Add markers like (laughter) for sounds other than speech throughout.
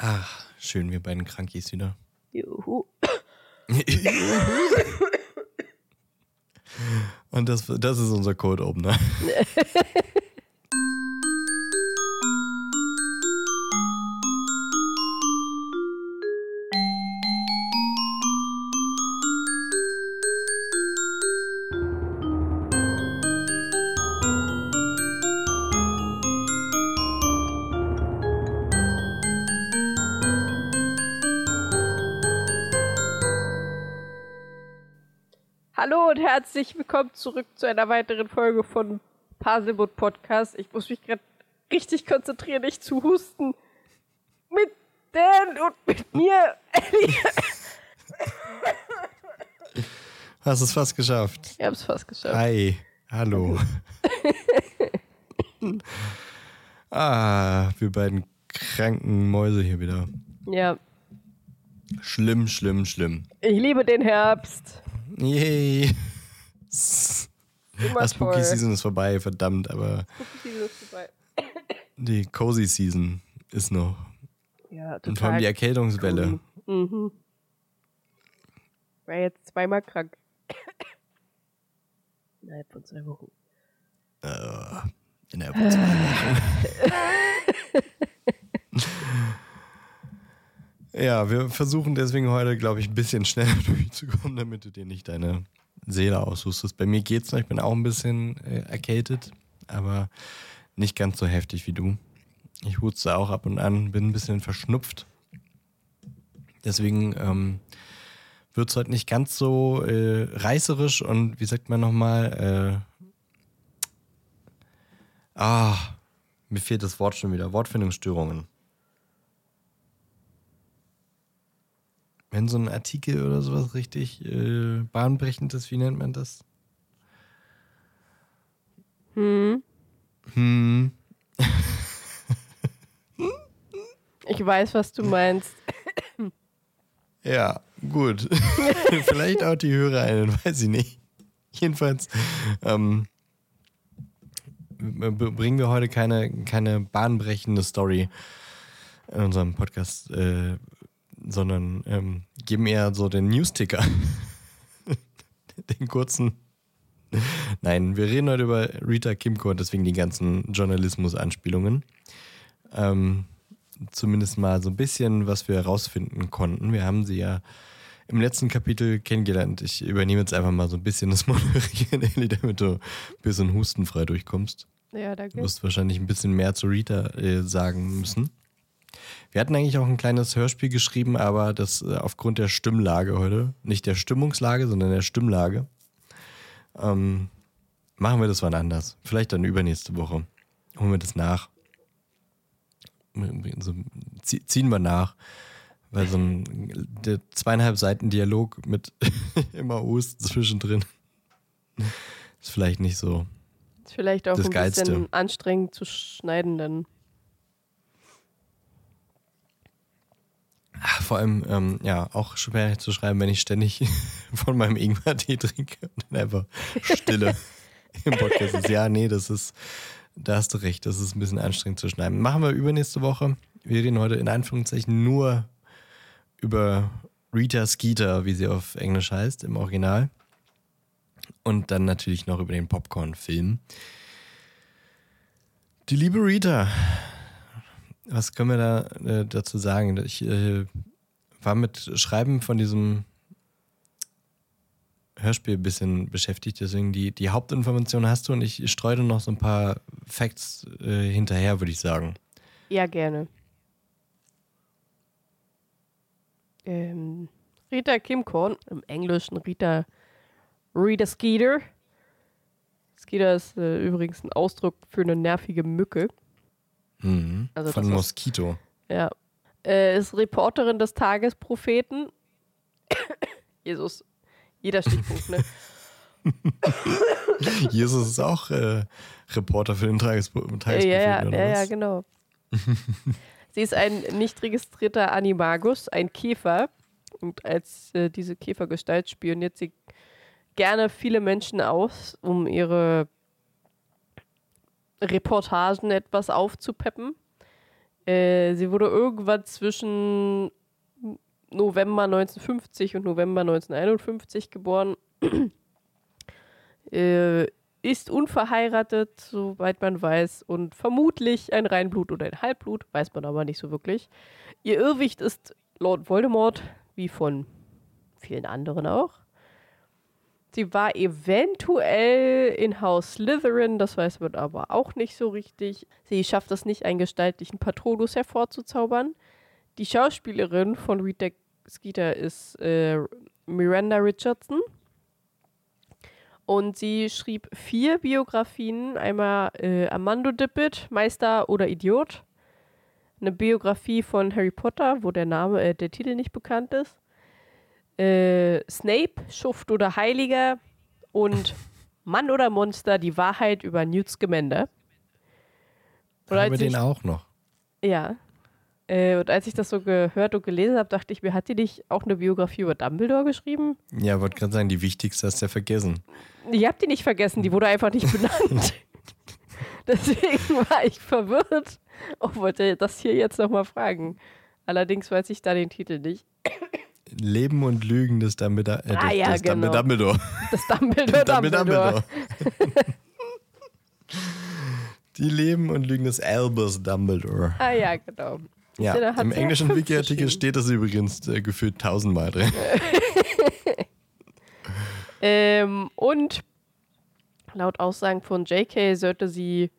Ach, schön, wir beiden Krankies wieder. Juhu. (laughs) Und das, das ist unser Code (laughs) herzlich willkommen zurück zu einer weiteren Folge von Paselmut Podcast. Ich muss mich gerade richtig konzentrieren, nicht zu husten. Mit Dan und mit mir, Ellie. Hast es fast geschafft. Ich hab's fast geschafft. Hi, hallo. (laughs) ah, wir beiden kranken Mäuse hier wieder. Ja, Schlimm, schlimm, schlimm. ich liebe den Herbst. Yay. (laughs) Immer Das Spooky toll. Season ist vorbei, verdammt, aber Spooky Season ist vorbei. die Cozy Season ist noch. Ja, Und vor allem die total. Erkältungswelle. Mhm. War jetzt zweimal krank. (coughs) Innerhalb von zwei Wochen. Äh, innerhalb von zwei Wochen. (laughs) (laughs) ja, wir versuchen deswegen heute, glaube ich, ein bisschen schneller durchzukommen, damit du dir nicht deine Seele aushustest. Bei mir geht's noch, ich bin auch ein bisschen äh, erkältet, aber nicht ganz so heftig wie du. Ich huste auch ab und an, bin ein bisschen verschnupft. Deswegen ähm, wird es heute nicht ganz so äh, reißerisch und wie sagt man nochmal, äh, Ah, mir fehlt das Wort schon wieder. Wortfindungsstörungen. Wenn so ein Artikel oder sowas richtig äh, bahnbrechend ist, wie nennt man das? Hm. Hm. Ich weiß, was du meinst. Ja, gut. (laughs) Vielleicht auch die HörerInnen, weiß ich nicht. Jedenfalls ähm, b- bringen wir heute keine, keine bahnbrechende Story in unserem Podcast, äh, sondern ähm, geben eher so den News-Ticker. (laughs) den kurzen. Nein, wir reden heute über Rita Kimco und deswegen die ganzen Journalismus-Anspielungen. Ähm, zumindest mal so ein bisschen, was wir herausfinden konnten. Wir haben sie ja im letzten Kapitel kennengelernt. Ich übernehme jetzt einfach mal so ein bisschen das (laughs) Moderieren, Ellie, damit du ein bisschen hustenfrei durchkommst. Ja, Du danke. wirst wahrscheinlich ein bisschen mehr zu Rita äh, sagen müssen. Wir hatten eigentlich auch ein kleines Hörspiel geschrieben, aber das äh, aufgrund der Stimmlage heute, nicht der Stimmungslage, sondern der Stimmlage, ähm, machen wir das wann anders. Vielleicht dann übernächste Woche. Holen wir das nach. So, zie- ziehen wir nach. Weil so ein der zweieinhalb Seiten Dialog mit (laughs) immer O's zwischendrin ist vielleicht nicht so. Ist vielleicht auch Das ein Geilste. bisschen anstrengend zu schneiden, dann. Ach, vor allem, ähm, ja, auch schwer zu schreiben, wenn ich ständig (laughs) von meinem Ingwer-Tee trinke und dann einfach Stille (laughs) im Podcast ist. Ja, nee, das ist, da hast du recht, das ist ein bisschen anstrengend zu schneiden. Machen wir übernächste Woche. Wir reden heute in Anführungszeichen nur über Rita Skeeter, wie sie auf Englisch heißt, im Original. Und dann natürlich noch über den Popcorn-Film. Die liebe Rita, was können wir da äh, dazu sagen? Ich äh, war mit Schreiben von diesem Hörspiel ein bisschen beschäftigt, deswegen die, die Hauptinformation hast du und ich streue noch so ein paar Facts äh, hinterher, würde ich sagen. Ja, gerne. Ähm, Rita Kimcorn, im Englischen Rita, Rita Skeeter. Skeeter ist äh, übrigens ein Ausdruck für eine nervige Mücke. Mhm. Also Von Moskito. Ja. Äh, ist Reporterin des Tagespropheten. (coughs) Jesus. Jeder Stichpunkt, ne? (laughs) Jesus ist auch äh, Reporter für den Tagespro Äh, Tagespropheten, ja, ja, ja, ja, genau. (laughs) Sie ist ein nicht registrierter Animagus, ein Käfer. Und als äh, diese Käfergestalt spioniert sie gerne viele Menschen aus, um ihre Reportagen etwas aufzupeppen. Äh, sie wurde irgendwann zwischen November 1950 und November 1951 geboren. äh, ist unverheiratet, soweit man weiß, und vermutlich ein Reinblut oder ein Halbblut, weiß man aber nicht so wirklich. Ihr Irrwicht ist Lord Voldemort, wie von vielen anderen auch. Sie war eventuell in Haus Slytherin, das weiß man aber auch nicht so richtig. Sie schafft es nicht, einen gestaltlichen Patronus hervorzuzaubern. Die Schauspielerin von Rita Skeeter ist äh, Miranda Richardson. Und sie schrieb vier Biografien. Einmal äh, Armando Dippet, Meister oder Idiot. Eine Biografie von Harry Potter, wo der Name, äh, der Titel nicht bekannt ist. Äh, Snape, Schuft oder Heiliger. Und (laughs) Mann oder Monster, die Wahrheit über Newt Scamander. Oder Haben wir den auch noch? Ja. Äh, und als ich das so gehört und gelesen habe, dachte ich mir, hat die nicht auch eine Biografie über Dumbledore geschrieben? Ja, wollte gerade sagen, die wichtigste hast du ja vergessen. Ich habe die nicht vergessen, die wurde einfach nicht benannt. (laughs) Deswegen war ich verwirrt und wollte das hier jetzt nochmal fragen. Allerdings weiß ich da den Titel nicht. Leben und Lügen des Dumbledore. Äh, ah, ja, des genau. Dumbledore. Das (laughs) Dumbledore, Dumbledore. (laughs) Die Leben und Lügen des Albus Dumbledore. Ah ja, genau. Ja, im englischen (laughs) Wiki-Artikel steht das übrigens äh, gefühlt tausendmal drin. ähm, und laut Aussagen von JK sollte sie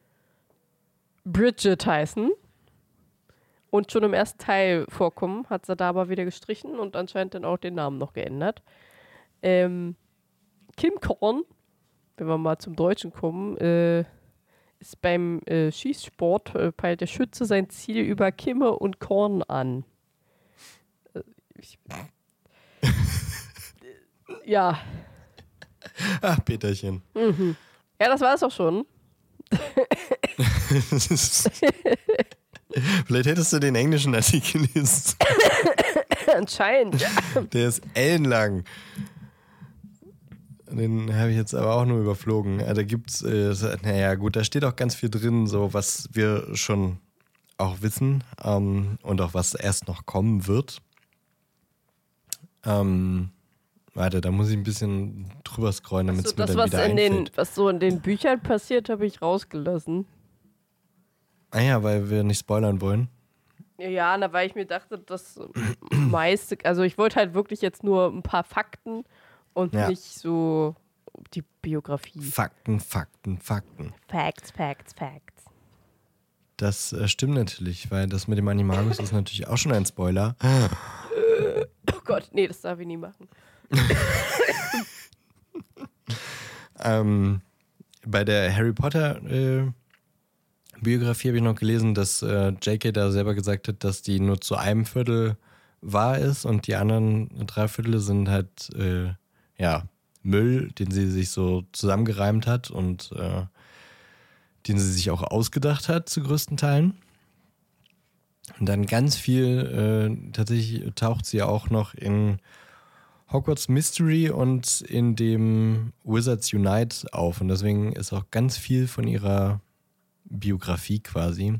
Bridget heißen und schon im ersten Teil vorkommen, hat sie da aber wieder gestrichen und anscheinend dann auch den Namen noch geändert. Ähm, Kim Korn, wenn wir mal zum Deutschen kommen, äh, ist beim äh, Schießsport, äh, peilt der Schütze sein Ziel über Kimme und Korn an. Äh, ich, (laughs) ja. Ach, Peterchen. Mhm. Ja, das war es auch schon. (laughs) (laughs) Vielleicht hättest du den englischen Artikel gelesen. (laughs) Anscheinend, ja. Der ist ellenlang. Den habe ich jetzt aber auch nur überflogen. Da gibt's, äh, naja, gut, da steht auch ganz viel drin, so was wir schon auch wissen ähm, und auch was erst noch kommen wird. Ähm, warte, da muss ich ein bisschen drüber scrollen, damit es mir das, dann wieder in einfällt. Den, was so in den Büchern passiert, habe ich rausgelassen. Ah ja, weil wir nicht spoilern wollen. Ja, na, weil ich mir dachte, das meiste, also ich wollte halt wirklich jetzt nur ein paar Fakten und ja. nicht so die Biografie. Fakten, Fakten, Fakten. Facts, Facts, Facts. Das äh, stimmt natürlich, weil das mit dem Animagus ist natürlich auch schon ein Spoiler. oh Gott, nee, das darf ich nie machen. (laughs) ähm, bei der Harry Potter äh, Biografie habe ich noch gelesen, dass äh, J.K. da selber gesagt hat, dass die nur zu einem Viertel wahr ist und die anderen drei Viertel sind halt äh, ja, Müll, den sie sich so zusammengereimt hat und äh, den sie sich auch ausgedacht hat zu größten Teilen. Und dann ganz viel, äh, tatsächlich taucht sie auch noch in Hogwarts Mystery und in dem Wizards Unite auf. Und deswegen ist auch ganz viel von ihrer Biografie quasi,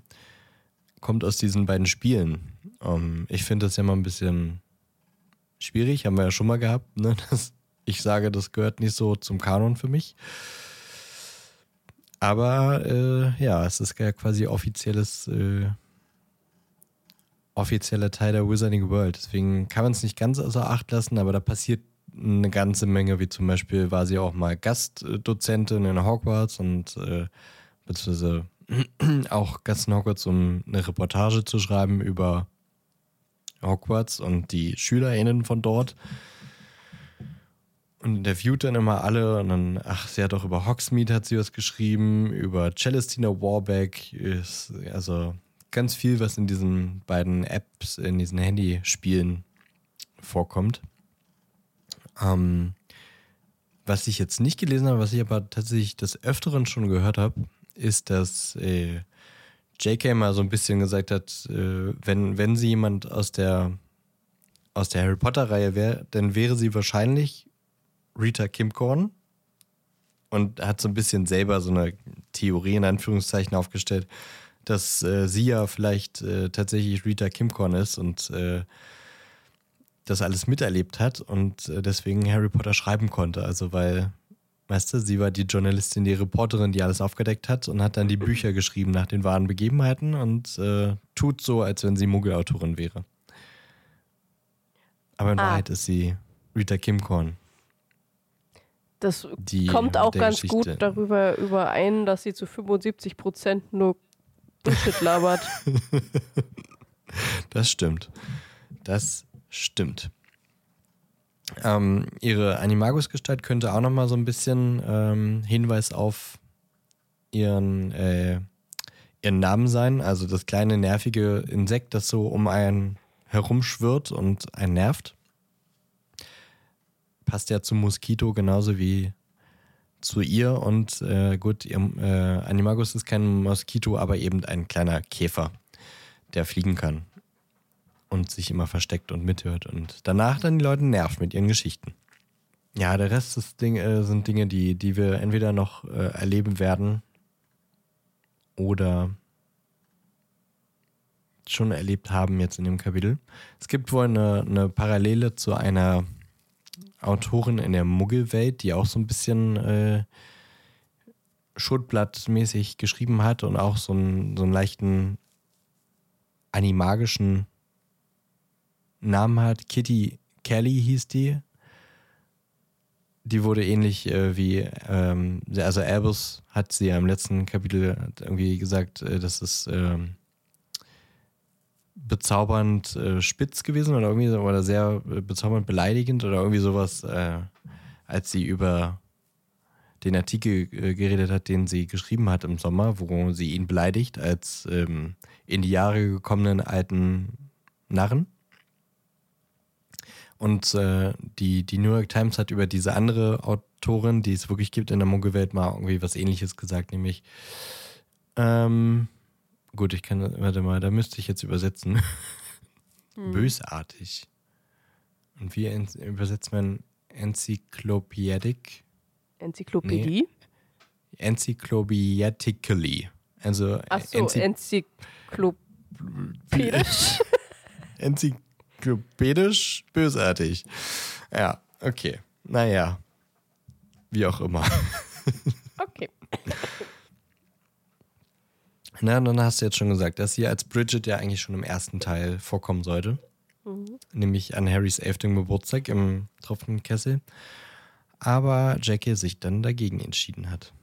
kommt aus diesen beiden Spielen. Um, ähm, ich finde das ja mal ein bisschen schwierig, haben wir ja schon mal gehabt, ne? (laughs) dass ich sage, das gehört nicht so zum Kanon für mich. Aber äh, ja, es ist ja quasi offizielles, äh, offizieller Teil der Wizarding World. Deswegen kann man es nicht ganz außer Acht lassen, aber da passiert eine ganze Menge, wie zum Beispiel war sie auch mal Gastdozentin in Hogwarts und äh, beziehungsweise (clears throat) auch Gast in Hogwarts, um eine Reportage zu schreiben über Hogwarts und die SchülerInnen von dort und interviewt dann immer alle und dann, ach, sie hat auch über Hogsmeade hat sie was geschrieben, über Celestina Warbeck, ist, also ganz viel, was in diesen beiden Apps, in diesen Handyspielen vorkommt. Ähm, was ich jetzt nicht gelesen habe, was ich aber tatsächlich des Öfteren schon gehört habe, ist, dass äh, JK mal so ein bisschen gesagt hat, äh, wenn, wenn sie jemand aus der aus der Harry Potter-Reihe wäre, dann wäre sie wahrscheinlich Rita Kimcorn und hat so ein bisschen selber so eine Theorie in Anführungszeichen aufgestellt, dass äh, sie ja vielleicht äh, tatsächlich Rita Kimcorn ist und äh, das alles miterlebt hat und äh, deswegen Harry Potter schreiben konnte. Also weil, weißt du, sie war die Journalistin, die Reporterin, die alles aufgedeckt hat und hat dann die Bücher geschrieben nach den wahren Begebenheiten und äh, tut so, als wenn sie Muggelautorin wäre. Aber in Ah. Wahrheit ist sie Rita Kimcorn. Das Die kommt auch ganz Geschichte. gut darüber überein, dass sie zu 75 Prozent nur Bullshit labert. (laughs) Das stimmt. Das stimmt. Ähm, ihre Animagus-Gestalt könnte auch nochmal so ein bisschen ähm, Hinweis auf ihren, äh, ihren Namen sein. Also das kleine nervige Insekt, das so um einen herumschwirrt und einen nervt. Passt ja zum Moskito genauso wie zu ihr. Und äh, gut, ihr, äh, Animagus ist kein Moskito, aber eben ein kleiner Käfer, der fliegen kann und sich immer versteckt und mithört und danach dann die Leute nervt mit ihren Geschichten. Ja, der Rest ist Ding, äh, sind Dinge, die, die wir entweder noch äh, erleben werden oder schon erlebt haben jetzt in dem Kapitel. Es gibt wohl eine, eine Parallele zu einer Autorin in der Muggelwelt, die auch so ein bisschen äh, Schuttblattmäßig geschrieben hat und auch so einen, so einen leichten animagischen Namen hat. Kitty Kelly hieß die. Die wurde ähnlich äh, wie, ähm, also Albus hat sie ja im letzten Kapitel irgendwie gesagt, äh, das ist ähm, bezaubernd äh, spitz gewesen oder irgendwie oder sehr äh, bezaubernd beleidigend oder irgendwie sowas, äh, als sie über den Artikel äh, geredet hat, den sie geschrieben hat im Sommer, wo sie ihn beleidigt als ähm, in die Jahre gekommenen alten Narren. Und äh, die, die New York Times hat über diese andere Autorin, die es wirklich gibt in der Muggelwelt, mal irgendwie was ähnliches gesagt, nämlich ähm, gut, ich kann, warte mal, da müsste ich jetzt übersetzen. Bösartig. Und wie übersetzt man Encyclopedic? Enzyklopädie? Encyclopedically. Also Ach so, Enzy enzyklopädisch. Enzyklopädisch bösartig. Ja, okay. Naja. Wie auch immer. (laughs) okay. Na, dann hast du jetzt schon gesagt, dass sie als Bridget ja eigentlich schon im ersten Teil vorkommen sollte. Nämlich an Harrys elften Geburtstag im tropfenden Kessel. Aber Jackie sich dann dagegen entschieden hat.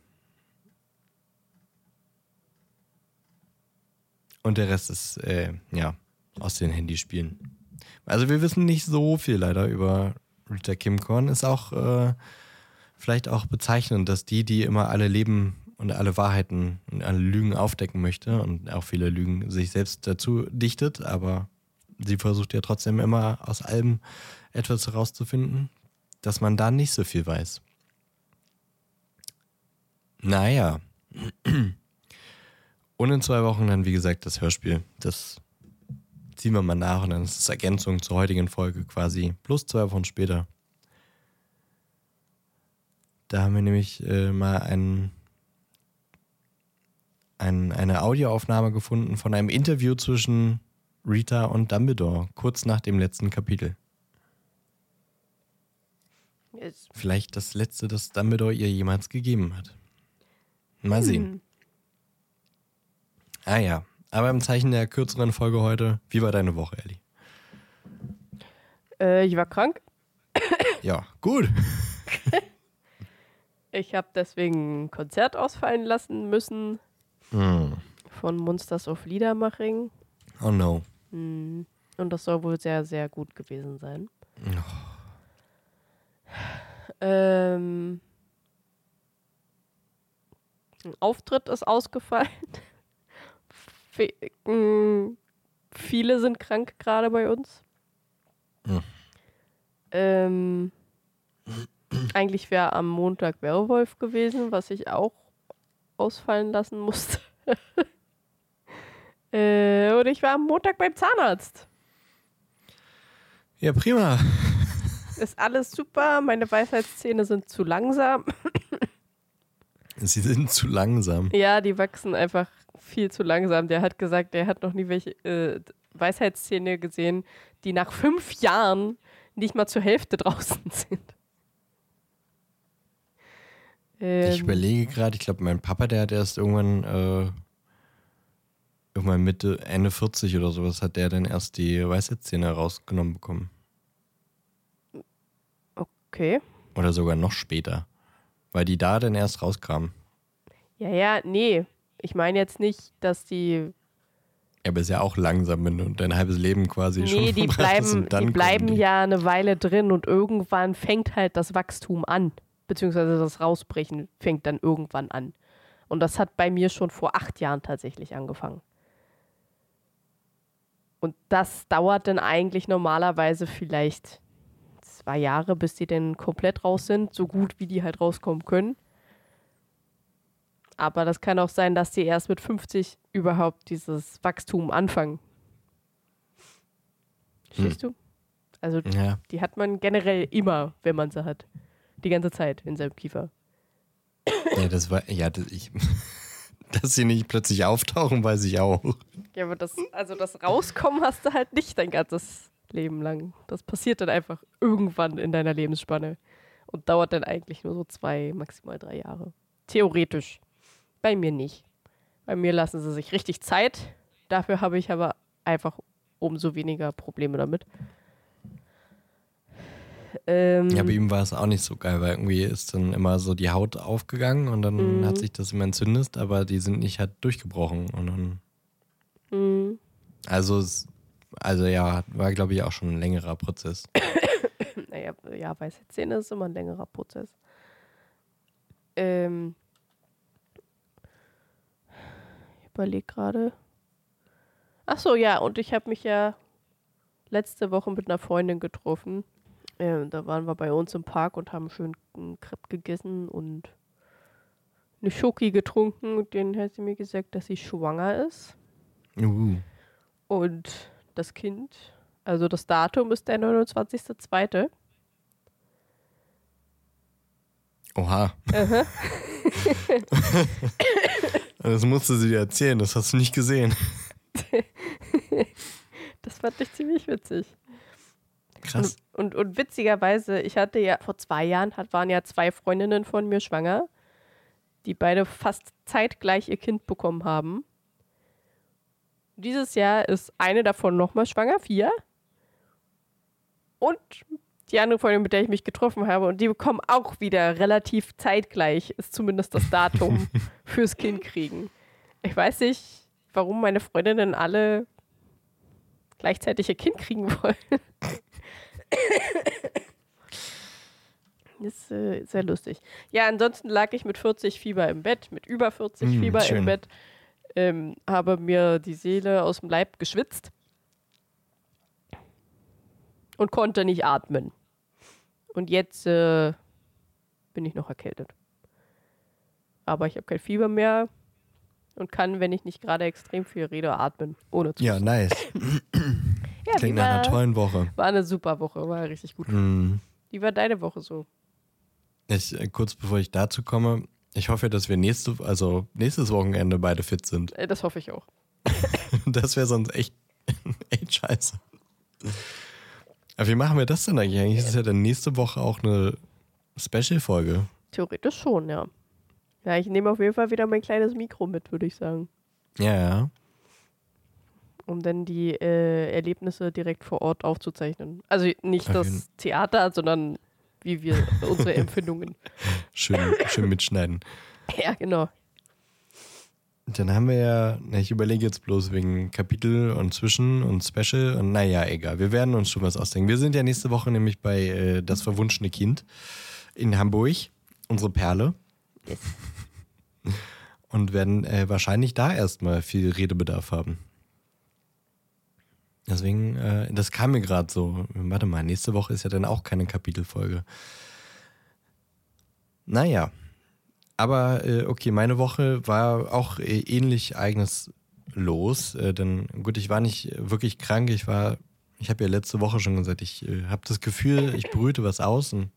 Und der Rest ist, äh, ja, aus den Handyspielen. Also wir wissen nicht so viel leider über Rita Kimcorn. Ist auch äh, vielleicht auch bezeichnend, dass die, die immer alle Leben und alle Wahrheiten und alle Lügen aufdecken möchte und auch viele Lügen sich selbst dazu dichtet, aber sie versucht ja trotzdem immer aus allem etwas herauszufinden, dass man da nicht so viel weiß. Naja. (clears throat) Und in zwei Wochen dann, wie gesagt, das Hörspiel. Das ziehen wir mal nach und dann ist es Ergänzung zur heutigen Folge quasi. Plus zwei Wochen später. Da haben wir nämlich äh, mal ein, ein, eine Audioaufnahme gefunden von einem Interview zwischen Rita und Dumbledore, kurz nach dem letzten Kapitel. Jetzt. Vielleicht das letzte, das Dumbledore ihr jemals gegeben hat. Mal sehen. Hm. Ah ja, aber im Zeichen der kürzeren Folge heute, wie war deine Woche, Ellie? Äh, ich war krank. Ja, gut. (laughs) Ich habe deswegen ein Konzert ausfallen lassen müssen Hm. von Monsters of Liedermaching. Oh no. Hm. Und das soll wohl sehr, sehr gut gewesen sein. Ähm, ein Auftritt ist ausgefallen. Mh, viele sind krank gerade bei uns. Hm. Ähm, eigentlich wäre am Montag Werwolf gewesen, was ich auch ausfallen lassen musste. (laughs) äh, und ich war am Montag beim Zahnarzt. Ja, prima. (laughs) Ist alles super, meine Weisheitszähne sind zu langsam. Sie sind zu langsam. Ja, die wachsen einfach viel zu langsam. Der hat gesagt, er hat noch nie welche äh, Weisheitszähne gesehen, die nach fünf Jahren nicht mal zur Hälfte draußen (laughs) sind. Ähm, ich überlege gerade, ich glaube, mein Papa, der hat erst irgendwann, äh, irgendwann Mitte, Ende 40 oder sowas, hat der dann erst die Weisheitszähne rausgenommen bekommen. Okay. Oder sogar noch später. Weil die da dann erst rauskamen. Ja, ja, nee. Ich meine jetzt nicht, dass die. Ja, aber ist ja auch langsam, wenn du dein halbes Leben quasi Nee, schon die verbracht hast bleiben, die bleiben die. ja eine Weile drin und irgendwann fängt halt das Wachstum an. Beziehungsweise das Rausbrechen fängt dann irgendwann an. Und das hat bei mir schon vor acht Jahren tatsächlich angefangen. Und das dauert dann eigentlich normalerweise vielleicht zwei Jahre, bis die dann komplett raus sind, so gut wie die halt rauskommen können. Aber das kann auch sein, dass die erst mit 50 überhaupt dieses Wachstum anfangen. Verstehst du? Also Ja, die hat man generell immer, wenn man sie hat. Die ganze Zeit in seinem Kiefer. ja, das war, ja, das, ich, (laughs) dass sie nicht plötzlich auftauchen, weiß ich auch. Ja, aber das, also das Rauskommen hast du halt nicht dein ganzes Leben lang. Das passiert dann einfach irgendwann in deiner Lebensspanne und dauert dann eigentlich nur so zwei, maximal drei Jahre. Theoretisch. Bei mir nicht. Bei mir lassen sie sich richtig Zeit. Dafür habe ich aber einfach umso weniger Probleme damit. Ähm, Ja, bei ihm war es auch nicht so geil, weil irgendwie ist dann immer so die Haut aufgegangen und dann Mhm. hat sich das immer entzündet, aber die sind nicht halt durchgebrochen. Und dann, mh. also, es, also ja, war glaube ich auch schon ein längerer Prozess. (coughs) Naja, ja, weiße Zähne ist immer ein längerer Prozess. Ähm, ich überlege gerade. Ach so, ja, und ich habe mich ja letzte Woche mit einer Freundin getroffen. Ähm, da waren wir bei uns im Park und haben schön einen Crepe gegessen und eine Schoki getrunken. Und denen hat sie mir gesagt, dass sie schwanger ist. Uh, Und das Kind, also das Datum ist der 29.02. oha. (laughs) (laughs) das musste sie dir erzählen, das hast du nicht gesehen. (laughs) Das fand ich ziemlich witzig. Krass. Und, und, und witzigerweise, ich hatte ja vor zwei Jahren, hat, waren ja zwei Freundinnen von mir schwanger, die beide fast zeitgleich ihr Kind bekommen haben. Dieses Jahr ist eine davon nochmal schwanger, vier. Und die andere Freundin, mit der ich mich getroffen habe, und die bekommen auch wieder relativ zeitgleich, ist zumindest das Datum (laughs) fürs Kind kriegen. Ich weiß nicht, warum meine Freundinnen alle gleichzeitig ihr Kind kriegen wollen. ist äh, sehr lustig. Ja, ansonsten lag ich mit 40 Fieber im Bett, mit über 40 Mm, Fieber schön. im Bett, ähm, habe mir die Seele aus dem Leib geschwitzt und konnte nicht atmen. Und jetzt äh, bin ich noch erkältet. Aber ich habe kein Fieber mehr und kann, wenn ich nicht gerade extrem viel rede, atmen. Ohne zu. Ja, nice. (clears throat) ja Klingt nach einer tollen Woche. war eine super Woche, war richtig gut. Mhm. Wie war deine Woche so? Ich, äh, kurz bevor ich dazu komme, ich hoffe, dass wir nächste, also nächstes Wochenende beide fit sind. Äh, Das hoffe ich auch. (laughs) Das wäre sonst echt, (laughs) echt scheiße. Aber wie machen wir das denn eigentlich? Eigentlich ist ja dann nächste Woche auch eine Special-Folge. Theoretisch schon, ja. Ja, ich nehme auf jeden Fall wieder mein kleines Mikro mit, würde ich sagen. Ja, ja. Um dann die äh, Erlebnisse direkt vor Ort aufzuzeichnen. Also nicht Auf das Theater, sondern wie wir (laughs) unsere Empfindungen. Schön, schön mitschneiden. (laughs) Ja, genau. Dann haben wir ja, ich überlege jetzt bloß wegen Kapitel und Zwischen und Special und naja, egal. Wir werden uns schon was ausdenken. Wir sind ja nächste Woche nämlich bei äh, Das verwunschene Kind in Hamburg, unsere Perle. Yes. (laughs) Und werden äh, wahrscheinlich da erstmal viel Redebedarf haben. Deswegen, äh, das kam mir gerade so. Warte mal, nächste Woche ist ja dann auch keine Kapitelfolge. Naja. Aber äh, okay, meine Woche war auch äh, ähnlich eigenes los. Äh, denn gut, ich war nicht wirklich krank. Ich war, ich habe ja letzte Woche schon gesagt, ich äh, habe das Gefühl, ich brüte was aus und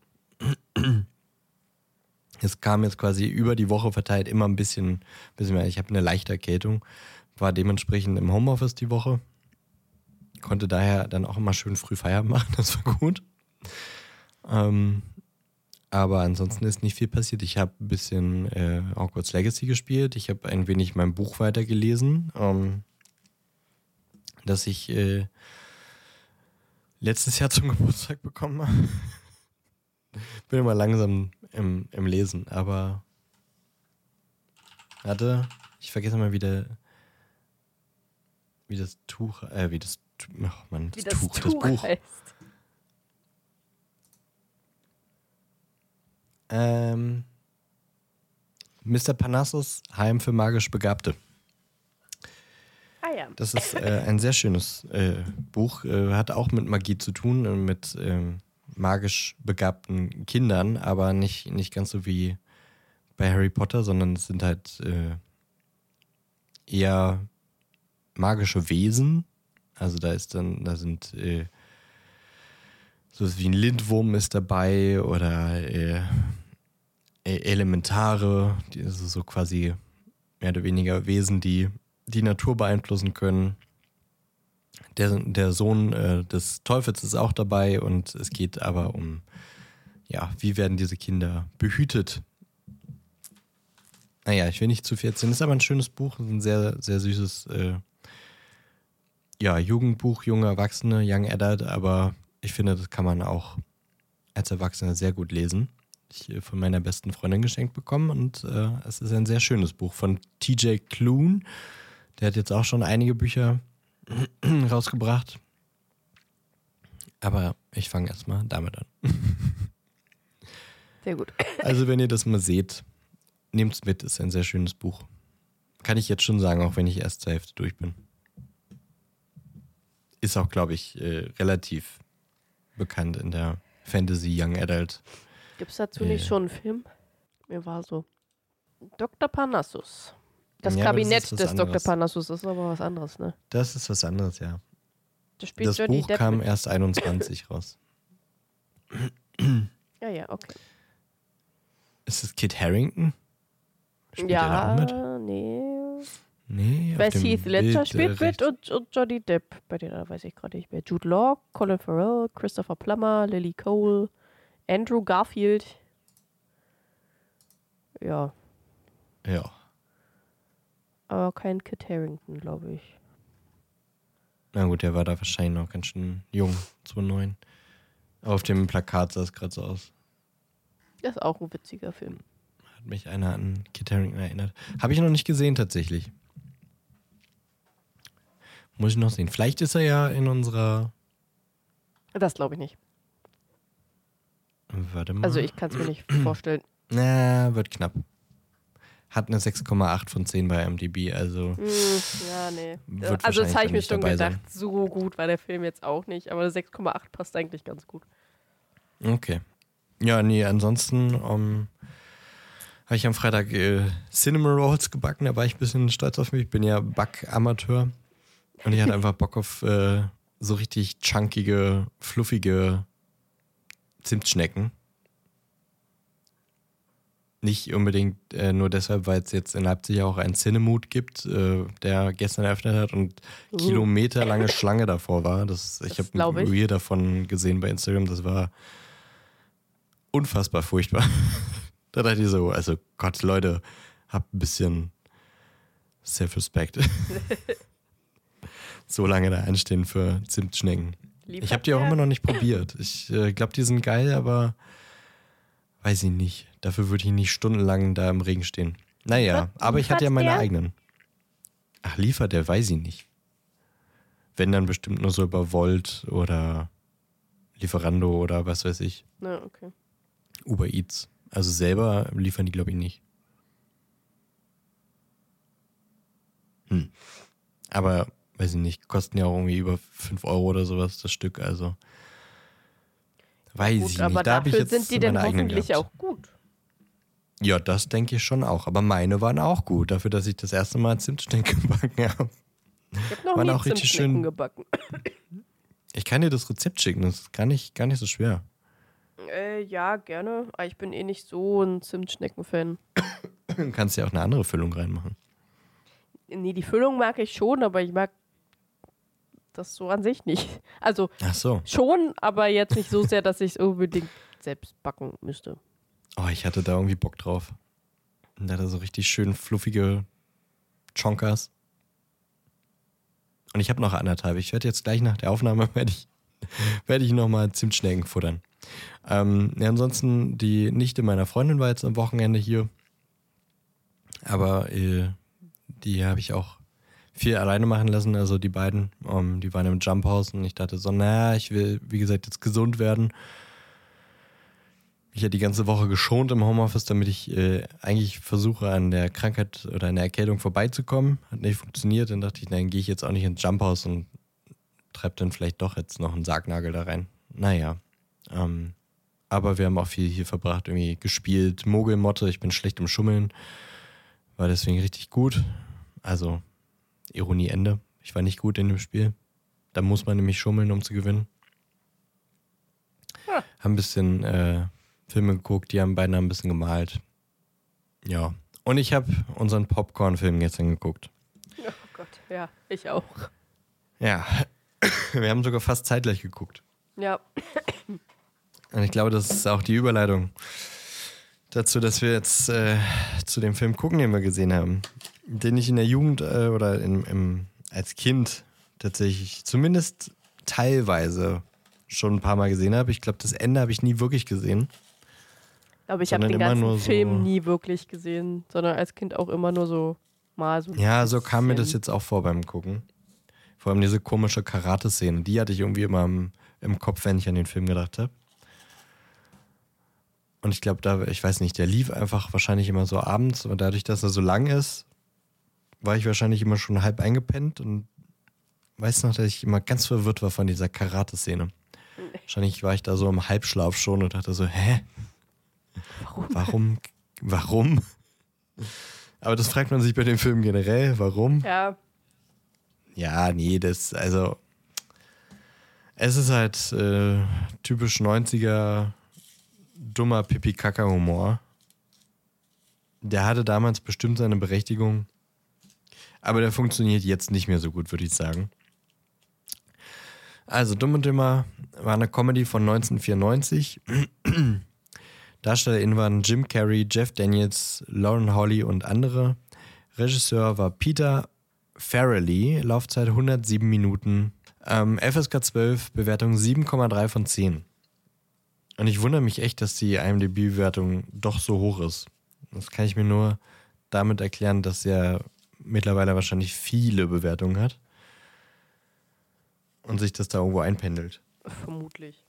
Es kam jetzt quasi über die Woche verteilt immer ein bisschen, bisschen mehr. Ich habe eine leichte Erkältung, war dementsprechend im Homeoffice die Woche. Konnte daher dann auch immer schön früh Feierabend (laughs) machen, das war gut. Ähm, aber ansonsten ist nicht viel passiert. Ich habe ein bisschen äh, Hogwarts Legacy gespielt. Ich habe ein wenig mein Buch weitergelesen, ähm, das ich äh, letztes Jahr (laughs) zum Geburtstag bekommen habe. Bin immer langsam im, im Lesen, aber warte, ich vergesse mal wieder, wie das Tuch, äh, wie das, oh Mann, das, Wie das Tuch, das Tuch Buch. heißt. Ähm, Mr. Panassus, Heim für magisch Begabte. Ah ja. Das ist äh, ein sehr schönes äh, Buch. Äh, hat auch mit Magie zu tun, äh, mit ähm, magisch begabten Kindern, aber nicht, nicht ganz so wie bei Harry Potter, sondern es sind halt äh, eher magische Wesen. Also da ist dann, da sind äh, so wie ein Lindwurm ist dabei oder Elementare, die also so quasi mehr oder weniger Wesen, die die Natur beeinflussen können. Der, der Sohn äh, des Teufels ist auch dabei und es geht aber um, ja, wie werden diese Kinder behütet? Naja, ich will nicht zu viel erzählen. Ist aber ein schönes Buch, ein sehr, sehr süßes, äh, ja, Jugendbuch, junge Erwachsene, Young Adult, aber ich finde, das kann man auch als Erwachsener sehr gut lesen. Ich äh, von meiner besten Freundin geschenkt bekommen und äh, es ist ein sehr schönes Buch von TJ Klune. Der hat jetzt auch schon einige Bücher (clears throat) rausgebracht. Aber ich fange erstmal damit an. Sehr gut. Also, wenn ihr das mal seht, nehmt es mit, ist ein sehr schönes Buch. Kann ich jetzt schon sagen, auch wenn ich erst zur Hälfte durch bin. Ist auch, glaube ich, äh, relativ bekannt in der Fantasy Young Adult. Gibt es dazu nicht Äh. schon einen Film? Mir war so. Dr. Parnassus. Das Ja, das Kabinett was des Dr. anderes. Parnassus ist aber was anderes, ne? Das ist was anderes, ja. Das Johnny Buch Depp kam mit. erst 21 raus. Ja, ja, okay. Ist es Kit Harrington? Spielt er ja, mit? nee. Nee, weiß, Heath Ledger Bild, spielt äh, mit und, und Johnny Depp. Bei denen weiß ich gerade nicht mehr. Jude Law, Colin Farrell, Christopher Plummer, Lily Cole, Andrew Garfield. Ja, Ja. aber kein Kit Harrington, glaube ich. Na gut, der war da wahrscheinlich noch ganz schön jung, 2009. Auf dem Plakat sah es gerade so aus. Das ist auch ein witziger Film. Hat mich einer an Kit Harington erinnert. Habe ich noch nicht gesehen tatsächlich. Muss ich noch sehen. Vielleicht ist er ja in unserer. Das glaube ich nicht. Warte mal. Also ich kann es mir nicht (clears throat) vorstellen. Na, wird knapp. Hat eine 6,8 von 10 bei MDB, also Hm, ja, nee. Wird also das habe ich mir schon gedacht. sein. So gut war der Film jetzt auch nicht, aber 6,8 passt eigentlich ganz gut. okay. Ja, nee, ansonsten ähm, habe ich am Freitag äh, Cinema Rolls gebacken, da war ich ein bisschen stolz auf mich. Ich bin ja Backamateur und ich hatte (laughs) einfach Bock auf äh, so richtig chunkige, fluffige Zimtschnecken. Nicht unbedingt äh, nur deshalb, weil es jetzt in Leipzig auch einen Cinemood gibt, äh, der gestern eröffnet hat und Uh. kilometerlange Schlange davor war. Das, ich habe ein. Reel davon gesehen bei Instagram. Das war unfassbar furchtbar. (laughs) da dachte ich so, also Gott, Leute, habt ein bisschen Self-Respect. (laughs) so lange da anstehen für Zimtschnecken. Ich habe die auch immer noch nicht probiert. Ich äh, glaube, die sind geil, aber weiß ich nicht. Dafür würde ich nicht stundenlang da im Regen stehen. Naja, Liefert- aber ich hatte ja meine der? eigenen. Ach, liefert der, weiß ich nicht. Wenn dann bestimmt nur so über Volt oder Lieferando oder was weiß ich. Na, okay. Uber Eats. Also selber liefern die, glaube ich, nicht. Hm. Aber, weiß ich nicht, kosten ja auch irgendwie über 5 Euro oder sowas das Stück, also. Weiß ich Gut, nicht. aber Da habe ich dafür jetzt sind die denn hoffentlich gehabt. auch gut. Ja, das denke ich schon auch. Aber meine waren auch gut, dafür, dass ich das erste Mal Zimtschnecken (laughs) gebacken habe. Ich habe noch Waren nie auch richtig schön- gebacken. (coughs) Ich kann dir das Rezept schicken, das ist gar nicht, gar nicht so schwer. Äh, ja, gerne. Aber ich bin eh nicht so ein Zimtschnecken-Fan. Du (coughs) kannst ja auch eine andere Füllung reinmachen. Nee, die Füllung mag ich schon, aber ich mag das so an sich nicht. (laughs) Also so. schon, aber jetzt nicht so sehr, dass ich es unbedingt selbst backen müsste. Oh, ich hatte da irgendwie Bock drauf. Und da hatte so richtig schön fluffige Chonkas. Und ich habe noch anderthalb. Ich werde jetzt gleich nach der Aufnahme (laughs) werde ich, werde ich nochmal Zimtschnecken futtern. Ähm, ja, ansonsten, die Nichte meiner Freundin war jetzt am Wochenende hier. Aber äh, die habe ich auch viel alleine machen lassen. Also die beiden, ähm, die waren im Jump House und ich dachte so, naja, ich will, wie gesagt, jetzt gesund werden. Ich hatte die ganze Woche geschont im Homeoffice, damit ich äh, eigentlich versuche, an der Krankheit oder an der Erkältung vorbeizukommen. Hat nicht funktioniert. Dann dachte ich, dann gehe ich jetzt auch nicht ins Jump House und treibe dann vielleicht doch jetzt noch einen Sargnagel da rein. Naja. Ähm, aber wir haben auch viel hier verbracht, irgendwie gespielt. Mogelmotte, ich bin schlecht im Schummeln. War deswegen richtig gut. Also, Ironie Ende. Ich war nicht gut in dem Spiel. Da muss man nämlich schummeln, um zu gewinnen. Ja. Haben ein bisschen äh, Filme geguckt, die haben beide ein bisschen gemalt. Ja. Und ich habe unseren Popcorn-Film gestern geguckt. Oh Gott, ja, ich auch. Ja. (coughs) Wir haben sogar fast zeitgleich geguckt. Ja, Und ich glaube, das ist auch die Überleitung dazu, dass wir jetzt äh, zu dem Film gucken, den wir gesehen haben. Den ich in der Jugend äh, oder in, im, als Kind tatsächlich zumindest teilweise schon ein paar Mal gesehen habe. Ich glaube, das Ende habe ich nie wirklich gesehen. aber ich habe den ganzen nur so- Film nie wirklich gesehen, sondern als Kind auch immer nur so mal so. Ja, so kam mir das jetzt auch vor beim Gucken. Vor allem diese komische Karate-Szene, die hatte ich irgendwie immer im, im Kopf, wenn ich an den Film gedacht habe. Und ich glaube, da, ich weiß nicht, der lief einfach wahrscheinlich immer so abends und dadurch, dass er so lang ist, war ich wahrscheinlich immer schon halb eingepennt und weiß noch, dass ich immer ganz verwirrt war von dieser Karate-Szene. Wahrscheinlich war ich da so im Halbschlaf schon und dachte so, hä? Warum? Warum? Warum? Aber das fragt man sich bei dem Film generell, warum? Ja, Ja, nee, das, also. Es ist halt äh, typisch 90er dummer Pipi-Kaka-Humor. Der hatte damals bestimmt seine Berechtigung. Aber der funktioniert jetzt nicht mehr so gut, würde ich sagen. Also, Dumm und Dümmer war eine Comedy von 1994. (clears throat) DarstellerInnen waren Jim Carrey, Jeff Daniels, Lauren Holly und andere. Regisseur war Peter Farrelly, Laufzeit 107 Minuten. Ähm, FSK 12, Bewertung 7,3 von 10. Und ich wundere mich echt, dass die IMDb-Bewertung doch so hoch ist. Das kann ich mir nur damit erklären, dass er mittlerweile wahrscheinlich viele Bewertungen hat. Und sich das da irgendwo einpendelt. vermutlich.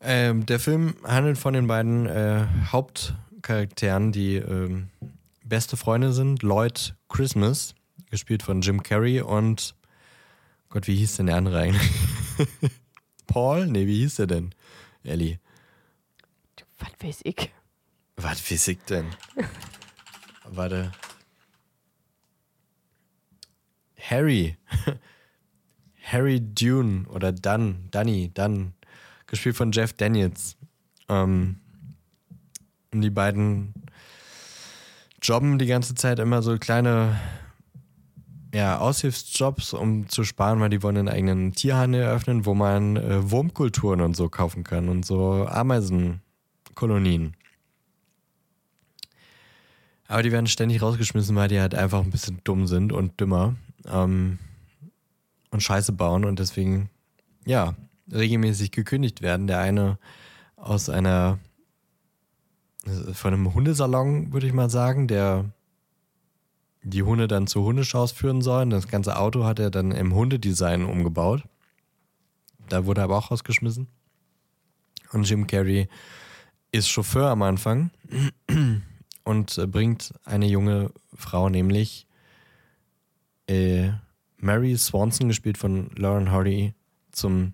Ähm, der Film handelt von den beiden äh, Hauptcharakteren, die ähm, beste Freunde sind. Lloyd Christmas, gespielt von Jim Carrey und Gott, wie hieß denn der andere eigentlich? (laughs) Paul? Nee, wie hieß der denn? Ellie. Was weiß ich? Was weiß ich denn? Warte. Harry. (laughs) Harry Dune oder Dunn, Dunny, Dunn, gespielt von Jeff Daniels. Ähm, und die beiden jobben die ganze Zeit immer so kleine ja, Aushilfsjobs, um zu sparen, weil die wollen einen eigenen Tierhandel eröffnen, wo man äh, Wurmkulturen und so kaufen kann und so Ameisenkolonien. Aber die werden ständig rausgeschmissen, weil die halt einfach ein bisschen dumm sind und dümmer ähm, und Scheiße bauen und deswegen, ja, regelmäßig gekündigt werden. Der eine aus einer, von einem Hundesalon, würde ich mal sagen, der die Hunde dann zu Hundeschaus führen sollen. Das ganze Auto hat er dann im Hundedesign umgebaut. Da wurde er aber auch rausgeschmissen. Und Jim Carrey ist Chauffeur am Anfang und äh, bringt eine junge Frau, nämlich äh, Mary Swanson, gespielt von Lauren Hardy, zum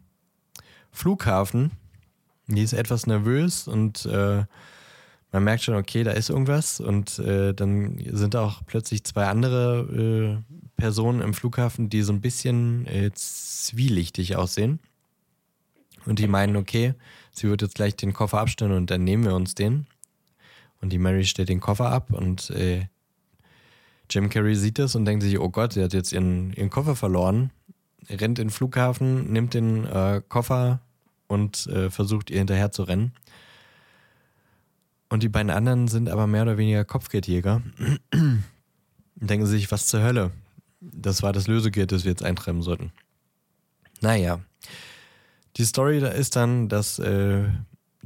Flughafen. Die ist etwas nervös und äh, man merkt schon, okay, da ist irgendwas. Und äh, dann sind auch plötzlich zwei andere äh, Personen im Flughafen, die so ein bisschen äh, zwielichtig aussehen. Und die meinen, okay, sie wird jetzt gleich den Koffer abstellen und dann nehmen wir uns den. Und die Mary stellt den Koffer ab und äh, Jim Carrey sieht das und denkt sich, oh Gott, sie hat jetzt ihren, ihren Koffer verloren, rennt in den Flughafen, nimmt den äh, Koffer und äh, versucht ihr hinterher zu rennen. Und die beiden anderen sind aber mehr oder weniger Kopfgeldjäger. denken sich, was zur Hölle? Das war das Lösegeld, das wir jetzt eintreiben sollten. Naja. Die Story da ist dann, dass äh,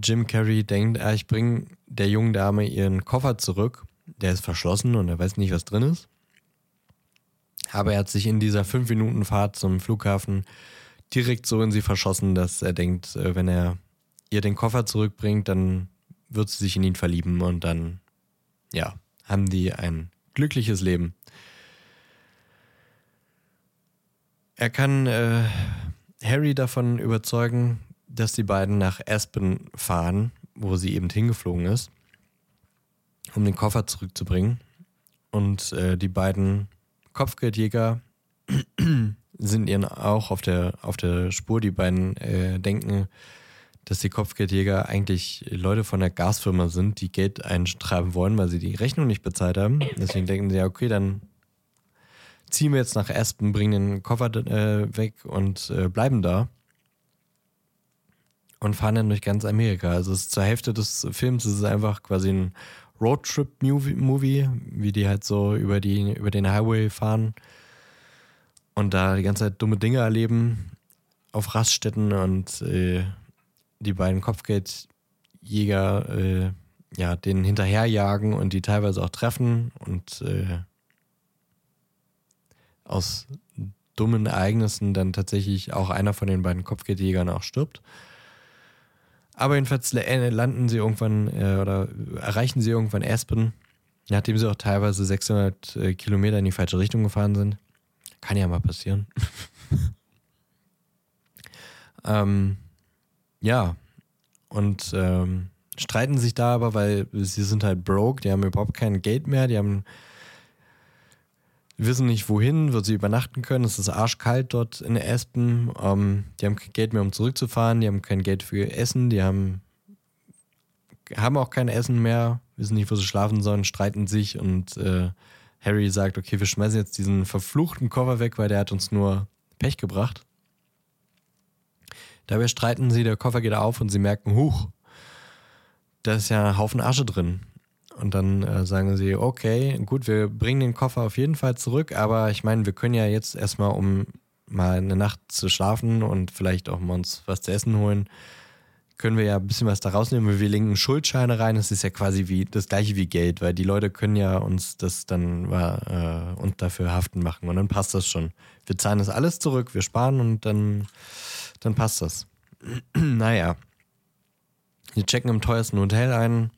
Jim Carrey denkt, ah, ich bringe der jungen Dame ihren Koffer zurück. Der ist verschlossen und er weiß nicht, was drin ist. Aber er hat sich in dieser 5 Minuten Fahrt zum Flughafen direkt so in sie verschossen, dass er denkt, äh, wenn er ihr den Koffer zurückbringt, dann wird sie sich in ihn verlieben und dann, ja, haben die ein glückliches Leben. Er kann äh, Harry davon überzeugen, dass die beiden nach Aspen fahren, wo sie eben hingeflogen ist, um den Koffer zurückzubringen. Und äh, die beiden Kopfgeldjäger (clears throat) sind ihnen auch auf der, auf der Spur. Die beiden äh, denken, dass die Kopfgeldjäger eigentlich Leute von der Gasfirma sind, die Geld eintreiben wollen, weil sie die Rechnung nicht bezahlt haben. Deswegen denken sie, ja, okay, dann ziehen wir jetzt nach Aspen, bringen den Koffer äh, weg und äh, bleiben da. Und fahren dann durch ganz Amerika. Also es ist zur Hälfte des Films ist es einfach quasi ein Roadtrip-Movie, wie die halt so über, die, über den Highway fahren und da die ganze Zeit dumme Dinge erleben auf Raststätten und äh, die beiden Kopfgeldjäger äh, ja, denen hinterherjagen und die teilweise auch treffen und äh, aus dummen Ereignissen dann tatsächlich auch einer von den beiden Kopfgeldjägern auch stirbt. Aber jedenfalls äh, landen sie irgendwann äh, oder erreichen sie irgendwann Aspen, nachdem sie auch teilweise 600 äh, Kilometer in die falsche Richtung gefahren sind. Kann ja mal passieren. (laughs) ähm, ja, und ähm, streiten sich da aber, weil sie sind halt broke, die haben überhaupt kein Geld mehr, die haben wissen nicht wohin, wo sie übernachten können. Es ist arschkalt dort in Aspen. Ähm, die haben kein Geld mehr, um zurückzufahren. Die haben kein Geld für Essen. Die haben, haben auch kein Essen mehr, wissen nicht, wo sie schlafen sollen, streiten sich und äh, Harry sagt, okay, wir schmeißen jetzt diesen verfluchten Koffer weg, weil der hat uns nur Pech gebracht. Dabei streiten sie, der Koffer geht auf und sie merken, huch, da ist ja ein Haufen Asche drin. Und dann äh, sagen sie, okay, gut, wir bringen den Koffer auf jeden Fall zurück, aber ich meine, wir können ja jetzt erstmal, um mal eine Nacht zu schlafen und vielleicht auch mal uns was zu essen holen, können wir ja ein bisschen was da rausnehmen. Wir legen Schuldscheine rein. Das ist ja quasi wie das gleiche wie Geld, weil die Leute können ja uns das dann äh, und dafür haften machen und dann passt das schon. Wir zahlen das alles zurück, wir sparen und dann dann passt das. (clears throat) naja. Die checken im teuersten Hotel ein,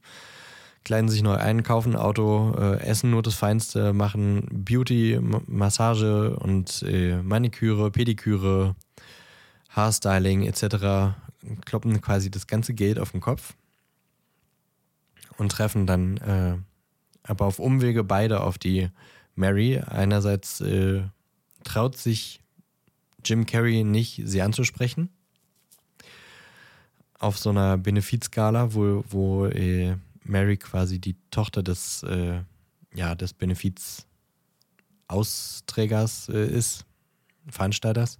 kleiden sich neu ein, kaufen ein Auto, äh, essen nur das Feinste, machen Beauty, Massage und äh, Maniküre, Pediküre, Haarstyling etc. Kloppen quasi das ganze Geld auf den Kopf und treffen dann äh, aber auf Umwege beide auf die Mary. Einerseits äh, traut sich Jim Carrey nicht, sie anzusprechen. Auf so einer Benefizskala, wo, wo äh, Mary quasi die Tochter des, äh, ja, des Benefiz-Austrägers äh, ist, Veranstalters.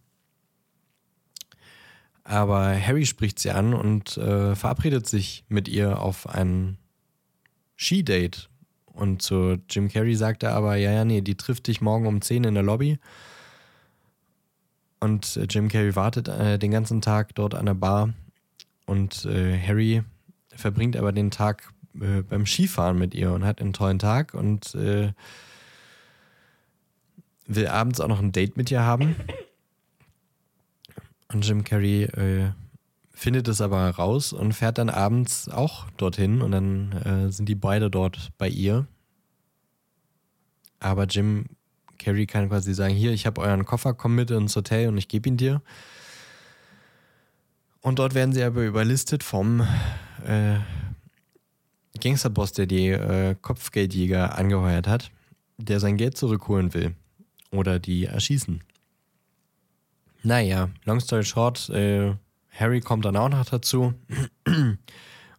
Aber Harry spricht sie an und äh, verabredet sich mit ihr auf ein Skidate. Und zu Jim Carrey sagt er aber, ja, ja, nee, die trifft dich morgen um 10 in der Lobby. Und äh, Jim Carrey wartet äh, den ganzen Tag dort an der Bar. Und äh, Harry verbringt aber den Tag äh, beim Skifahren mit ihr und hat einen tollen Tag und äh, will abends auch noch ein Date mit ihr haben. Und Jim Carrey äh, findet es aber raus und fährt dann abends auch dorthin und dann sind die beide dort bei ihr. Aber Jim Carrie kann quasi sagen, hier, ich habe euren Koffer, komm mit ins Hotel und ich gebe ihn dir. Und dort werden sie aber überlistet vom äh, Gangsterboss, der die äh, Kopfgeldjäger angeheuert hat, der sein Geld zurückholen will. Oder die erschießen. Naja, long story short, äh, Harry kommt dann auch noch dazu. (clears throat)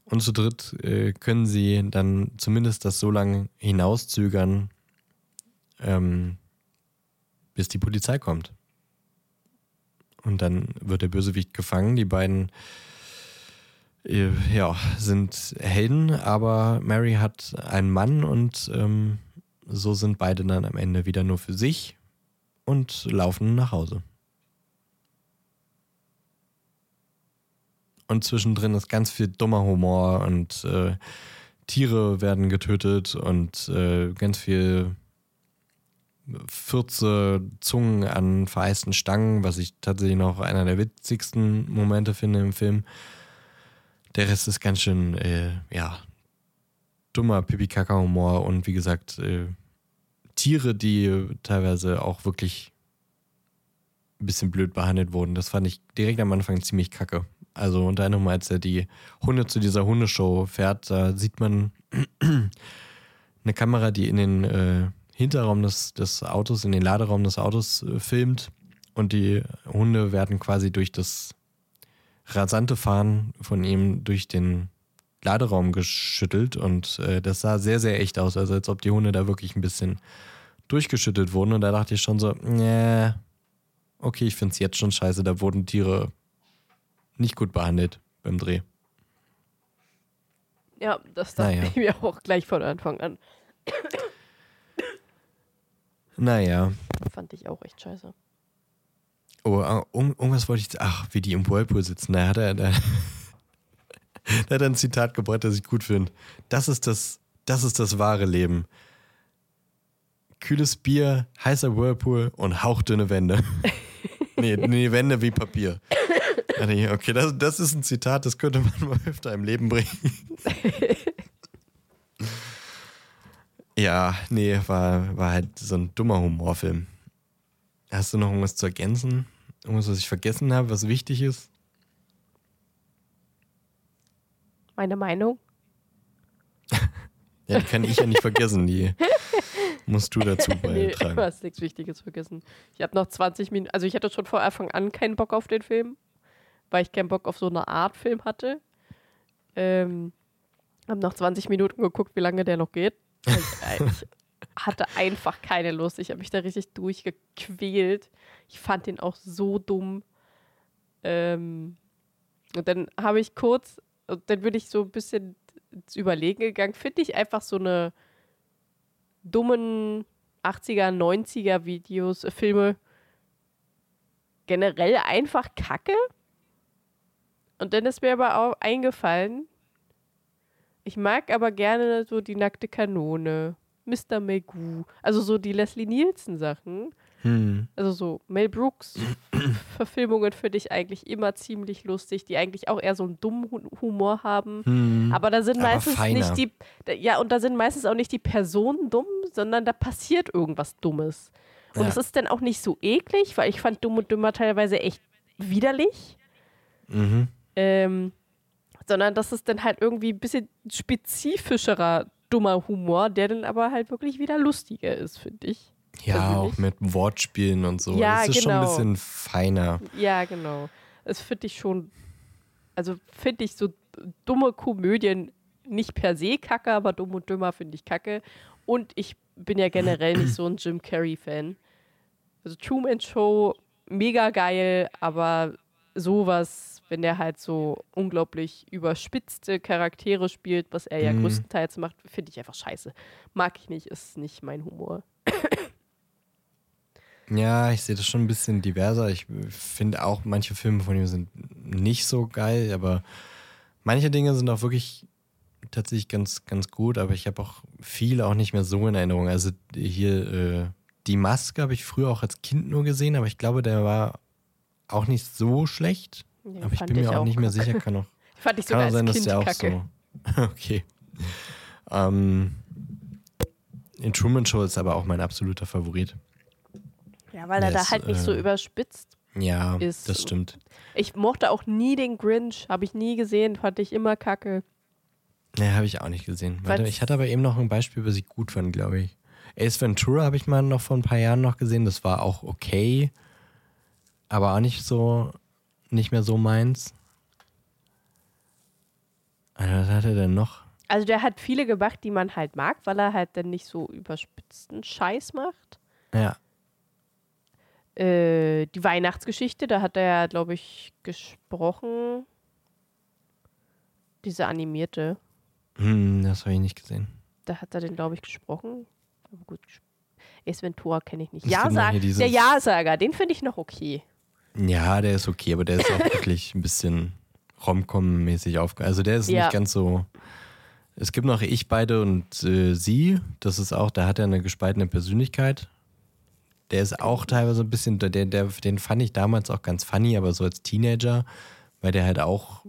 Und zu dritt äh, können sie dann zumindest das so lange hinauszögern, ähm, bis die Polizei kommt. Und dann wird der Bösewicht gefangen. Die beiden ja, sind Helden, aber Mary hat einen Mann und ähm, so sind beide dann am Ende wieder nur für sich und laufen nach Hause. Und zwischendrin ist ganz viel dummer Humor und äh, Tiere werden getötet und äh, ganz viel Fürze, Zungen an vereisten Stangen, was ich tatsächlich noch einer der witzigsten Momente finde im Film. Der Rest ist ganz schön, äh, ja, dummer Pipi-Kaka-Humor und wie gesagt, äh, Tiere, die teilweise auch wirklich ein bisschen blöd behandelt wurden. Das fand ich direkt am Anfang ziemlich kacke. Also unter anderem, als er die Hunde zu dieser Hundeshow fährt, da sieht man (clears throat) eine Kamera, die in den äh, Hinterraum des, des Autos, in den Laderaum des Autos äh, filmt und die Hunde werden quasi durch das rasante Fahren von ihm durch den Laderaum geschüttelt und äh, das sah sehr, sehr echt aus, also als ob die Hunde da wirklich ein bisschen durchgeschüttelt wurden und da dachte ich schon so, nee, okay, ich finde es jetzt schon scheiße, da wurden Tiere nicht gut behandelt beim Dreh. Ja, das dachte Naja. ich mir auch gleich von Anfang an. Naja. Fand ich auch echt scheiße. Oh, ah, irgendwas wollte ich. Ach, wie die im Whirlpool sitzen. Da hat er, da, (laughs) da hat er ein Zitat gebracht, das ich gut finde. Das ist das, das ist das wahre Leben. Kühles Bier, heißer Whirlpool und hauchdünne Wände. (laughs) nee, nee, Wände wie Papier. Ich, Okay, das, das ist ein Zitat, das könnte man mal öfter im Leben bringen. (laughs) ja, nee, war, war halt so ein dummer Humorfilm. Hast du noch irgendwas zu ergänzen? Irgendwas, was ich vergessen habe, was wichtig ist? Meine Meinung? (laughs) Ja, die kann ich ja nicht vergessen, die (laughs) musst du dazu Nee, du beitragen. hast nichts Wichtiges vergessen. Ich habe noch 20 Minuten, also ich hatte schon vor Anfang an keinen Bock auf den Film, weil ich keinen Bock auf so eine Art Film hatte. Ähm, habe noch 20 Minuten geguckt, wie lange der noch geht. (laughs) Ich hatte einfach keine Lust. Ich habe mich da richtig durchgequält. Ich fand den auch so dumm. Ähm, und dann habe ich kurz, und dann bin ich so ein bisschen ins Überlegen gegangen, finde ich einfach so eine dummen 80er, 90er Videos, äh, Filme generell einfach kacke. Und dann ist mir aber auch eingefallen, ich mag aber gerne so die nackte Kanone, Mr. Magoo, also so die Leslie Nielsen Sachen. Hm. Also so Mel Brooks (clears throat) Verfilmungen finde ich eigentlich immer ziemlich lustig, die eigentlich auch eher so einen dummen Hu- Humor haben. Hm. Aber da sind meistens nicht die, ja, und da sind meistens auch nicht die Personen dumm, sondern da passiert irgendwas Dummes. Und Ja. es ist dann auch nicht so eklig, weil ich fand Dumm und Dümmer teilweise echt widerlich. Mhm. Ähm, sondern das ist dann halt irgendwie ein bisschen spezifischerer dummer Humor, der dann aber halt wirklich wieder lustiger ist, finde ich. Ja, auch mit Wortspielen und so. Ja, das ist schon ein genau. bisschen feiner. Ja, genau. Das finde ich schon, also finde ich so dumme Komödien nicht per se kacke, aber dumm und dümmer finde ich kacke. Und ich bin ja generell nicht so ein Jim Carrey-Fan. Also Truman Show, mega geil, aber sowas, wenn der halt so unglaublich überspitzte Charaktere spielt, was er ja Mhm. größtenteils macht, finde ich einfach scheiße. Mag ich nicht, ist nicht mein Humor. Ja, ich sehe das schon ein bisschen diverser. Ich finde auch, manche Filme von ihm sind nicht so geil, aber manche Dinge sind auch wirklich tatsächlich ganz, ganz gut, aber ich habe auch viele auch nicht mehr so in Erinnerung. Also hier, äh, die Maske habe ich früher auch als Kind nur gesehen, aber ich glaube, der war auch nicht so schlecht. Den aber ich bin mir auch nicht mehr kacke. (laughs) sicher, kann auch, Fand ich kann sogar auch sein, dass Kind der auch kacke. so. (laughs) okay. Ähm, in Truman Show ist aber auch mein absoluter Favorit. Ja, weil Der er da ist, halt nicht so äh, überspitzt. Ja, Ist- das stimmt. Ich mochte auch nie den Grinch, habe ich nie gesehen, fand ich immer kacke. Nee, habe ich auch nicht gesehen. Warte, ich hatte aber eben noch ein Beispiel, was ich gut fand, glaube ich. Ace Ventura habe ich mal noch vor ein paar Jahren noch gesehen. Das war auch okay, aber auch nicht so, nicht mehr so meins. Also, was hat er denn noch? Also der hat viele gemacht, die man halt mag, weil er halt dann nicht so überspitzten Scheiß macht. Ja. Äh, die Weihnachtsgeschichte, da hat er, glaube ich, gesprochen. Diese animierte, Hm, das habe ich nicht gesehen. da hat er den, glaube ich, gesprochen. Aber gut, Ace Ventura kenne ich nicht. Hier dieses- der Ja-Sager, den finde ich noch okay. Ja, der ist okay, aber der ist auch (laughs) wirklich ein bisschen Romcom-mäßig aufge... Also der ist Ja. nicht ganz so... Es gibt noch Ich, beide und äh, sie. Das ist auch, da hat er eine gespaltene Persönlichkeit. Der ist auch teilweise ein bisschen, der, der, den fand ich damals auch ganz funny, aber so als Teenager, weil der halt auch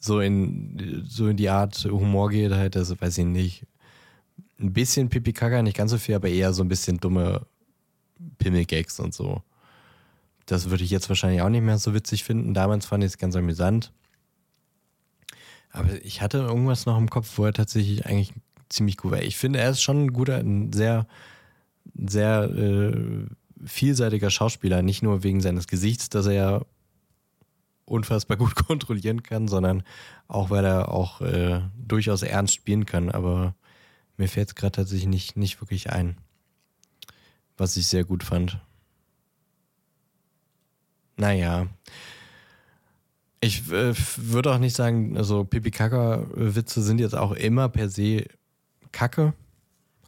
so in, so in die Art Humor geht, halt, also weiß ich nicht, ein bisschen Pipi Kaka, nicht ganz so viel, aber eher so ein bisschen dumme Pimmelgags und so. Das würde ich jetzt wahrscheinlich auch nicht mehr so witzig finden. Damals fand ich es ganz amüsant. Aber ich hatte irgendwas noch im Kopf, wo er tatsächlich eigentlich ziemlich gut war. Ich finde, er ist schon ein guter, ein sehr, sehr äh, vielseitiger Schauspieler. Nicht nur wegen seines Gesichts, das er ja unfassbar (laughs) gut kontrollieren kann, sondern auch, weil er auch äh, durchaus ernst spielen kann. Aber mir fällt es gerade tatsächlich nicht, nicht wirklich ein, was ich sehr gut fand. Naja. Ich äh, würde auch nicht sagen, also Pipi-Kaka-Witze sind jetzt auch immer per se Kacke.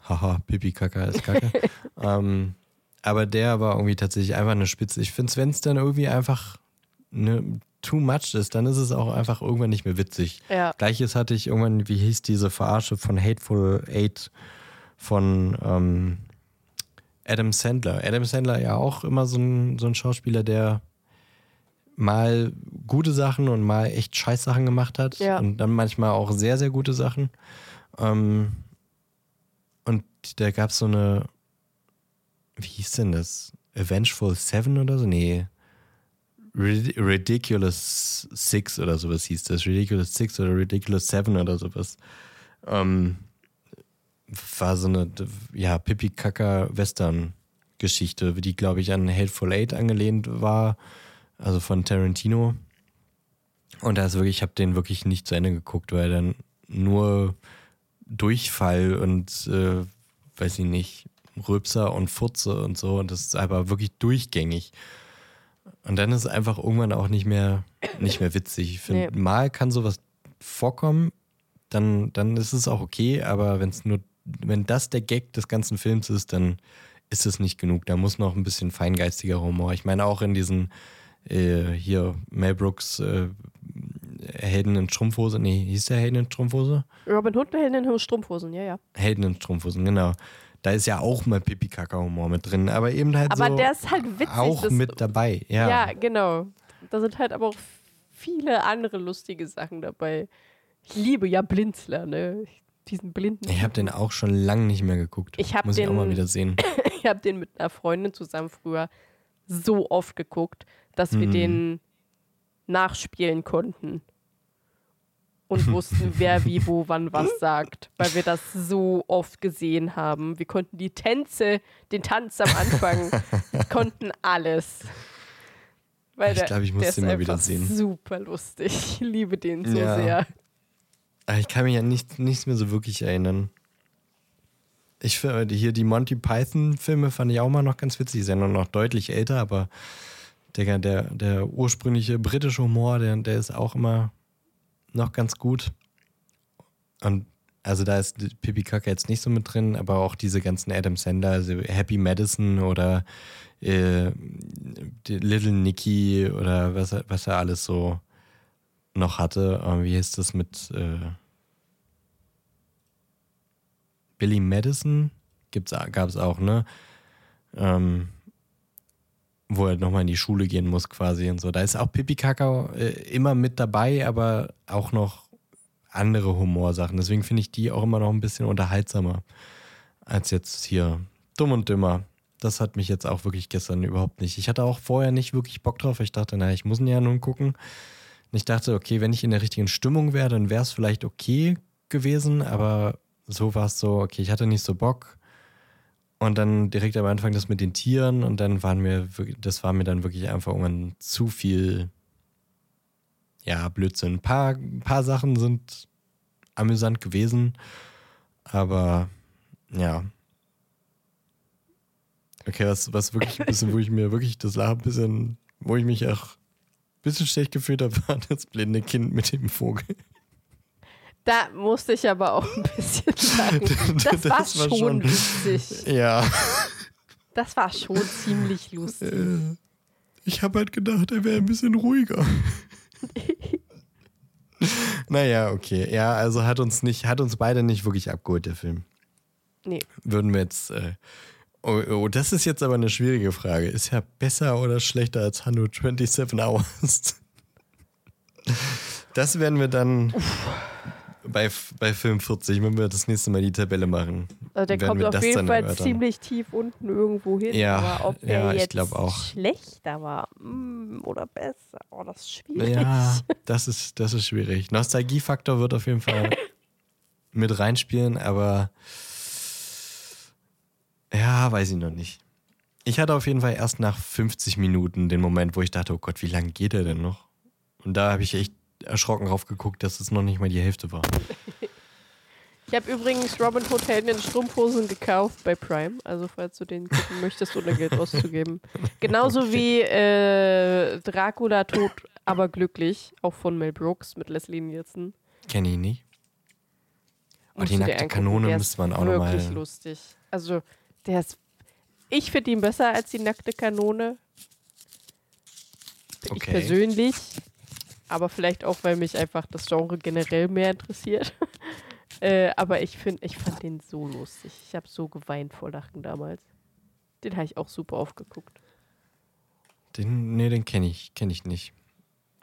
Haha, Pipi-Kaka ist Kacke. (laughs) ähm, aber der war irgendwie tatsächlich einfach eine Spitze. Ich finde, wenn es dann irgendwie einfach ne, too much ist, dann ist es auch einfach irgendwann nicht mehr witzig. Ja. Gleiches hatte ich irgendwann, wie hieß diese Verarsche von Hateful Eight von ähm, Adam Sandler. Adam Sandler ja auch immer so ein, so ein Schauspieler, der mal gute Sachen und mal echt scheiß Sachen gemacht hat. Ja. Und dann manchmal auch sehr, sehr gute Sachen. Ähm, und da gab es so eine, wie hieß denn das? Avengeful Seven oder so? Nee. Rid Ridiculous Six oder sowas hieß das. Ridiculous Six oder Ridiculous Seven oder sowas. Ähm, war so eine, ja, Pipi-Kaka-Western-Geschichte, die, glaube ich, an Hateful Eight angelehnt war, also von Tarantino. Und da ist wirklich, ich habe den wirklich nicht zu Ende geguckt, weil dann nur Durchfall und, äh, weiß ich nicht, Rülpser und Furze und so. Und das ist aber wirklich durchgängig. Und dann ist es einfach irgendwann auch nicht mehr, nicht mehr witzig. Ich finde, Nee. mal kann sowas vorkommen, dann, dann ist es auch okay, aber wenn es nur, wenn das der Gag des ganzen Films ist, dann ist es nicht genug. Da muss noch ein bisschen feingeistiger Humor. Ich meine auch in diesen äh, hier Mel Brooks äh, Helden in Strumpfhose, nee, hieß der Helden in Strumpfhose? Robin Hood hält in den Strumpfhosen, ja, ja. Helden in Strumpfhosen, genau. Da ist ja auch mal Pipi-Kaka-Humor mit drin, aber eben halt Aber so der ist halt witzig. auch mit dabei. Ja, Ja, genau. Da sind halt aber auch viele andere lustige Sachen dabei. Ich liebe ja Blinzler, ne? Diesen blinden. ich habe den auch schon lange nicht mehr geguckt. Ich hab Muss ich auch den- mal wieder sehen. (coughs) Ich habe den mit einer Freundin zusammen früher so oft geguckt, dass wir Mhm. den nachspielen konnten. Und (laughs) wussten, wer wie wo wann was sagt, weil wir das so oft gesehen haben. Wir konnten die Tänze, den Tanz am Anfang, (laughs) wir konnten alles. Weil Ich der- glaub, ich muss den mal wieder sehen. Super lustig. Ich liebe den so Ja. sehr. Aber ich kann mich an nicht, nichts mehr so wirklich erinnern. Ich finde hier die Monty Python-Filme fand ich auch mal noch ganz witzig. Die sind noch deutlich älter, aber der, der, der ursprüngliche britische Humor, der, der ist auch immer noch ganz gut. Und also da ist die Pipi Kaka jetzt nicht so mit drin, aber auch diese ganzen Adam Sandler, also Happy Madison oder äh, Little Nicky oder was, was er alles so noch hatte. Äh, wie hieß das mit äh, Billy Madison? Gab es auch, ne? Ähm, wo er nochmal in die Schule gehen muss quasi und so. Da ist auch Pipi Kaka äh, immer mit dabei, aber auch noch andere Humorsachen. Deswegen finde ich die auch immer noch ein bisschen unterhaltsamer als jetzt hier Dumm und Dümmer. Das hat mich jetzt auch wirklich gestern überhaupt nicht. Ich hatte auch vorher nicht wirklich Bock drauf. Ich dachte, naja, ich muss ihn ja nun gucken. Und ich dachte, okay, wenn ich in der richtigen Stimmung wäre, dann wäre es vielleicht okay gewesen, aber so war es so, okay, ich hatte nicht so Bock. Und dann direkt am Anfang das mit den Tieren und dann waren mir, das war mir dann wirklich einfach irgendwann zu viel, ja, Blödsinn. Ein paar, ein paar Sachen sind amüsant gewesen, aber ja. Okay, was, was wirklich ein bisschen, wo ich mir wirklich das Lachen ein bisschen, wo ich mich auch ein bisschen schlecht gefühlt habe, (laughs) war das blinde Kind mit dem Vogel. Da musste ich aber auch ein bisschen (laughs) sagen. Das, das war, war, schon, schon lustig. Ja. Das war schon ziemlich lustig. Äh, ich habe halt gedacht, er wäre ein bisschen ruhiger. (laughs) naja, okay. Ja, also hat uns nicht, hat uns beide nicht wirklich abgeholt, der Film. Nee. Würden wir jetzt. Äh, oh, oh, das ist jetzt aber eine schwierige Frage. Ist er besser oder schlechter als 127 Hours? das werden wir dann. Uff bei, bei Film 40, wenn wir das nächste Mal die Tabelle machen. Also der kommt auf jeden Fall erörtern. ziemlich tief unten irgendwo hin. Ja, aber ob ja, der jetzt auch. schlechter war mm, oder besser, oh, das ist schwierig. Ja, (laughs) das ist, das ist schwierig. Nostalgiefaktor wird auf jeden Fall (laughs) mit reinspielen, aber ja, weiß ich noch nicht. Ich hatte auf jeden Fall erst nach 50 Minuten den Moment, wo ich dachte, oh Gott, wie lange geht er denn noch? Und da habe ich echt erschrocken drauf geguckt, dass es noch nicht mal die Hälfte war. Ich habe übrigens Robin Hood Helden in Strumpfhosen gekauft bei Prime, also falls du den gucken möchtest, ohne Geld auszugeben. (laughs) Genauso okay. wie äh, Dracula tot, aber glücklich, auch von Mel Brooks mit Leslie Nielsen. Kenne ich nicht. Und oh, die nackte Kanone müsste man auch nochmal. Wirklich lustig. Also, der ist. Ich finde ihn besser als die nackte Kanone. Okay. Ich persönlich. Aber vielleicht auch, weil mich einfach das Genre generell mehr interessiert. (laughs) äh, aber ich finde, ich fand den so lustig. Ich habe so geweint vor Lachen damals. Den habe ich auch super aufgeguckt. Den, nee, den kenne ich, kenne ich nicht.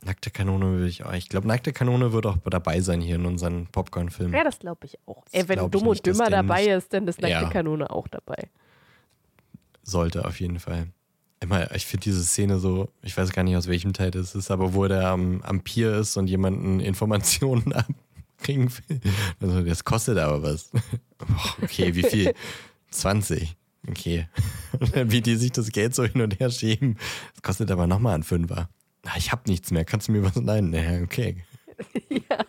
Nackte Kanone will ich auch. Ich glaube, Nackte Kanone wird auch dabei sein hier in unseren Popcorn-Filmen. Ja, das glaube ich auch. Ey, wenn Dumm und Dümmer dabei ist, dann ist Nackte ja. Kanone auch dabei. Sollte auf jeden Fall immer, ich finde diese Szene so, ich weiß gar nicht aus welchem Teil das ist, aber wo der am, am Pier ist und jemanden (laughs) Informationen abkriegen will. Also, das kostet aber was. (laughs) okay, wie viel? (laughs) 20. Okay. Wie die sich das Geld so hin und her schieben. Das kostet aber nochmal ein Fünfer. Ah, ich habe nichts mehr. Kannst du mir was nein? Naja, okay. Ja.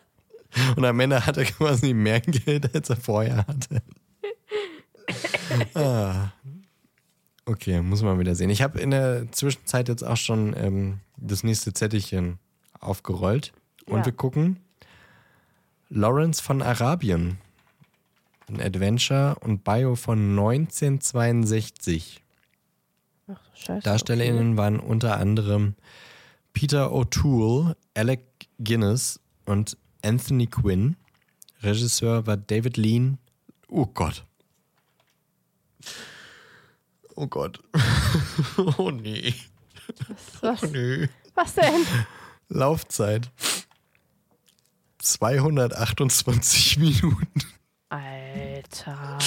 Und am Ende hat er quasi mehr Geld, als er vorher hatte. ah, Okay, muss man wieder sehen. Ich habe in der Zwischenzeit jetzt auch schon ähm, das nächste Zettelchen aufgerollt. Und ja. wir gucken Lawrence von Arabien. Ein Adventure und Bio von 1962. Ach, scheiße. DarstellerInnen okay. waren unter anderem Peter O'Toole, Alec Guinness und Anthony Quinn. Regisseur war David Lean. Oh Gott. Oh Gott. (laughs) oh nee. Was, oh nee. Was denn? Laufzeit. 228 (laughs) Minuten. Alter.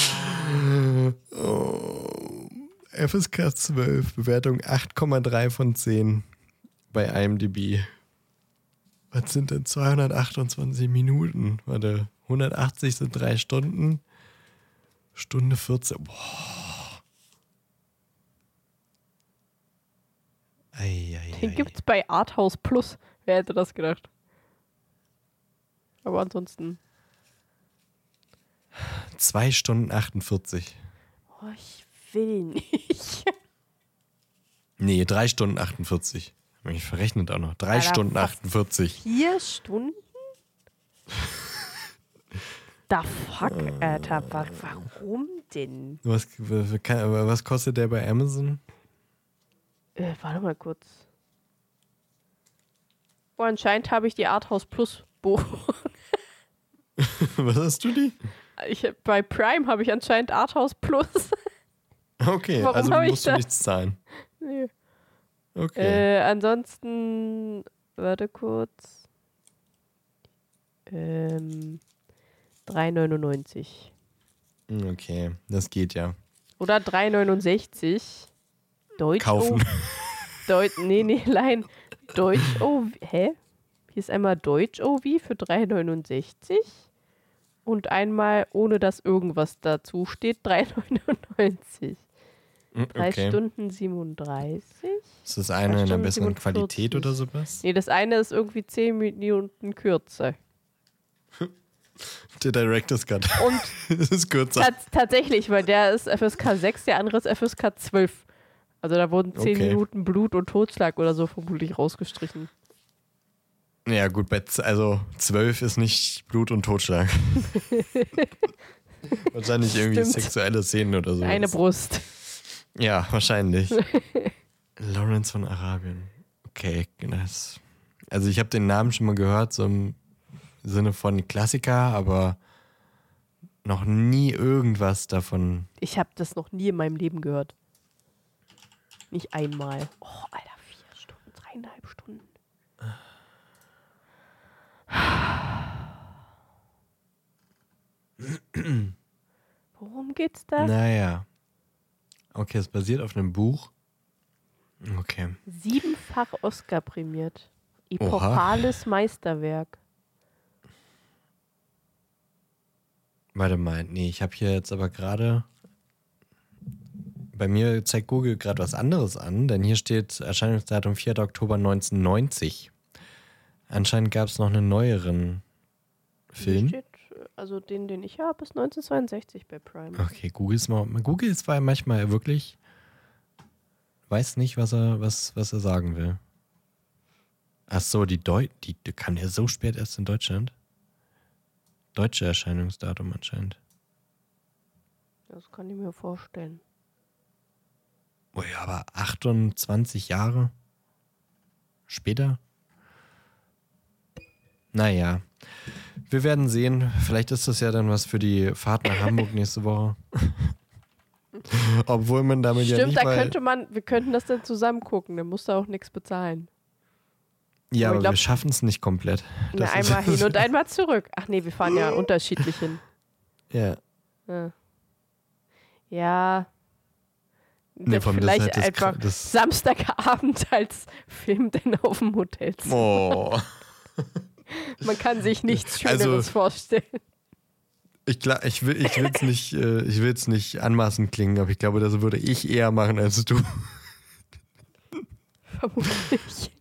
Oh. FSK 12, Bewertung 8,3 von 10 bei IMDb. Was sind denn 228 Minuten? Warte, 180 sind drei Stunden. Stunde 14. Boah. Ei, ei, Den gibt's bei Arthouse Plus. Wer hätte das gedacht? Aber ansonsten. Zwei Stunden 48. Oh, ich will nicht. nee, drei Stunden 48. Hab mich verrechnet auch noch. Drei Alter, Stunden 48. Vier Stunden? Da fuck, Alter. Warum denn? Was, was kostet der bei Amazon? Äh, warte mal kurz. Oh, anscheinend habe ich die Arthouse Plus Buchung. (laughs) Was hast du die? Ich, bei Prime habe ich anscheinend Arthouse Plus. (laughs) Okay, Warum also musst du nichts zahlen. Nee. Okay. Äh, ansonsten, warte kurz. Ähm, 3,99. Okay, das geht ja. Oder 3,69. Deutsch kaufen. Deut nee, nee, nein. Deutsch OV. Hä? Hier ist einmal Deutsch OV für 3,69 und einmal ohne dass irgendwas dazu steht 3,99. 3 Okay. Stunden 37? Ist das eine in einer besseren 47. Qualität oder sowas? Nee, das eine ist irgendwie 10 Minuten kürzer. (laughs) Der Director's Cut. Und (laughs) das ist kürzer. tats tatsächlich, weil der ist FSK 6, der andere ist FSK 12. Also da wurden 10 Okay. Minuten Blut und Totschlag oder so vermutlich rausgestrichen. Ja, gut, bei also zwölf ist nicht Blut und Totschlag. (laughs) Wahrscheinlich irgendwie Stimmt. sexuelle Szenen oder so. Eine Brust. Ja, wahrscheinlich. (laughs) Lawrence von Arabien. Okay, das. Also ich habe den Namen schon mal gehört, so im Sinne von Klassiker, aber noch nie irgendwas davon. Ich habe das noch nie in meinem Leben gehört. Nicht einmal. Oh, Alter, vier Stunden, dreieinhalb Stunden. Worum geht's da? Naja. Okay, es basiert auf einem Buch. Okay. Siebenfach Oscar prämiert. Epochales Meisterwerk. Warte mal, nee, ich habe hier jetzt aber gerade. Bei mir zeigt Google gerade was anderes an, denn hier steht Erscheinungsdatum 4. Oktober 1990. Anscheinend gab es noch einen neueren Film. Steht, also den, den ich habe, ist 1962 bei Prime. Okay, Google ist, mal, Google ist zwar manchmal wirklich. Weiß nicht, was er, was, was er sagen will. Ach so, die, Deu die, die kann ja so spät erst in Deutschland. Deutsche Erscheinungsdatum anscheinend. Das kann ich mir vorstellen. Oh ja, aber 28 Jahre später? Naja, wir werden sehen. Vielleicht ist das ja dann was für die Fahrt nach Hamburg nächste Woche. (laughs) Obwohl man damit ja Stimmt, nicht da mal... könnte man, wir könnten das dann zusammen gucken, dann musst du auch nichts bezahlen. ja, aber aber glaub- wir schaffen es nicht komplett. Na, einmal hin (laughs) und einmal zurück. Ach nee, wir fahren ja (laughs) unterschiedlich hin. Ja, Ja. ja. Nee, vielleicht halt einfach das- Samstagabend (laughs) als Film denn auf dem Hotel. oh. (laughs) Man kann sich nichts Also- Schöneres vorstellen. Ich, ich will es ich nicht, äh, ich will's nicht anmaßend klingen, aber ich glaube, das würde ich eher machen als du. Vermutlich.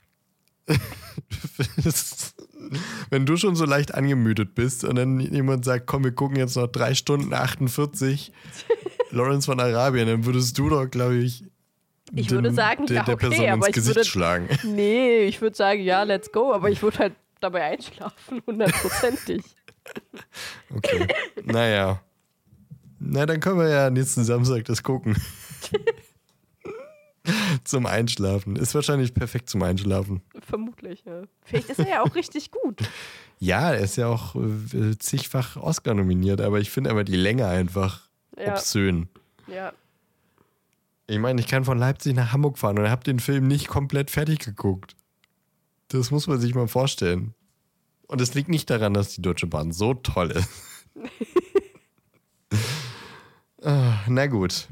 Das- (laughs) Wenn du schon so leicht angemüdet bist und dann jemand sagt, komm, wir gucken jetzt noch drei Stunden 48 Lawrence von Arabien, dann würdest du doch, glaube ich, Ich würde sagen, der, ja, der okay, Person ins aber ich Gesicht würde- schlagen. (laughs) Nee, ich würde sagen, ja, let's go, aber ich würde halt dabei einschlafen, (laughs) hundertprozentig. Okay. naja. Na, dann können wir ja nächsten Samstag das gucken. (laughs) zum Einschlafen. Ist wahrscheinlich perfekt zum Einschlafen. Vermutlich, ja. Vielleicht ist er ja auch richtig gut. Ja, er ist ja auch äh, zigfach Oscar nominiert, aber ich finde aber die Länge einfach Ja, obszön. ja. Ich meine, ich kann von Leipzig nach Hamburg fahren und habe den Film nicht komplett fertig geguckt. Das muss man sich mal vorstellen. Und es liegt nicht daran, dass die Deutsche Bahn so toll ist. (laughs) Ah, Na gut.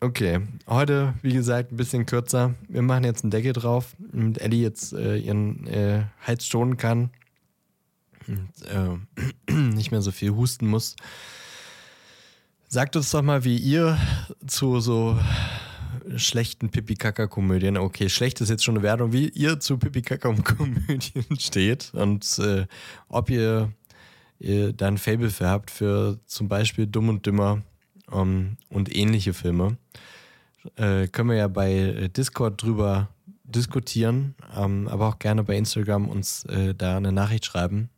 Okay. Heute, wie gesagt, ein bisschen kürzer. Wir machen jetzt einen Deckel drauf, damit Ellie jetzt äh, ihren äh, Hals schonen kann. Und äh, (clears throat) nicht mehr so viel husten muss. Sagt uns doch mal, wie ihr zu so schlechten Pipi-Kaka-Komödien, okay, schlecht ist jetzt schon eine Wertung, wie ihr zu Pipi-Kaka-Komödien (laughs) steht und äh, ob ihr, ihr da ein Fable für habt für zum Beispiel Dumm und Dümmer ähm, und ähnliche Filme. Äh, können wir ja bei äh, Discord drüber diskutieren, ähm, aber auch gerne bei Instagram uns äh, da eine Nachricht schreiben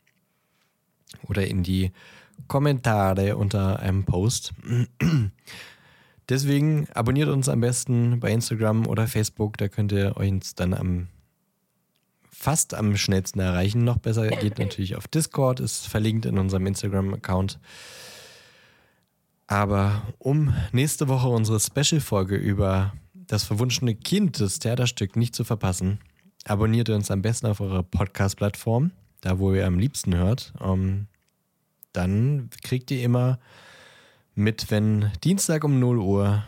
oder in die Kommentare unter einem Post. Deswegen abonniert uns am besten bei Instagram oder Facebook, da könnt ihr uns dann am fast am schnellsten erreichen. Noch besser geht natürlich auf Discord, ist verlinkt in unserem Instagram-Account. Aber um nächste Woche unsere Special-Folge über das verwunschene Kind, das Theaterstück, nicht zu verpassen, abonniert uns am besten auf eurer Podcast-Plattform, da wo ihr am liebsten hört. Ähm, dann kriegt ihr immer mit, wenn Dienstag um 0 Uhr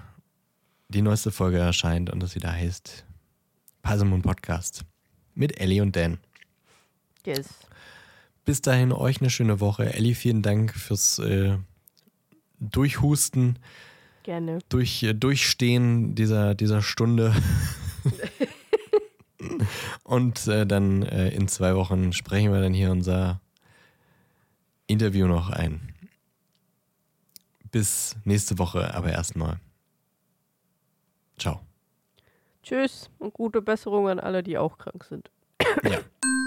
die neueste Folge erscheint und das wieder heißt Pasemon Podcast mit Ellie und Dan. Yes. Bis dahin euch eine schöne Woche. Ellie, vielen Dank fürs äh, Durchhusten. Gerne. durch, äh, Durchstehen dieser, dieser Stunde. (laughs) Und äh, dann äh, in zwei Wochen sprechen wir dann hier unser Interview noch ein. Bis nächste Woche, aber erstmal. Ciao. Tschüss und gute Besserung an alle, die auch krank sind. Ja. (laughs)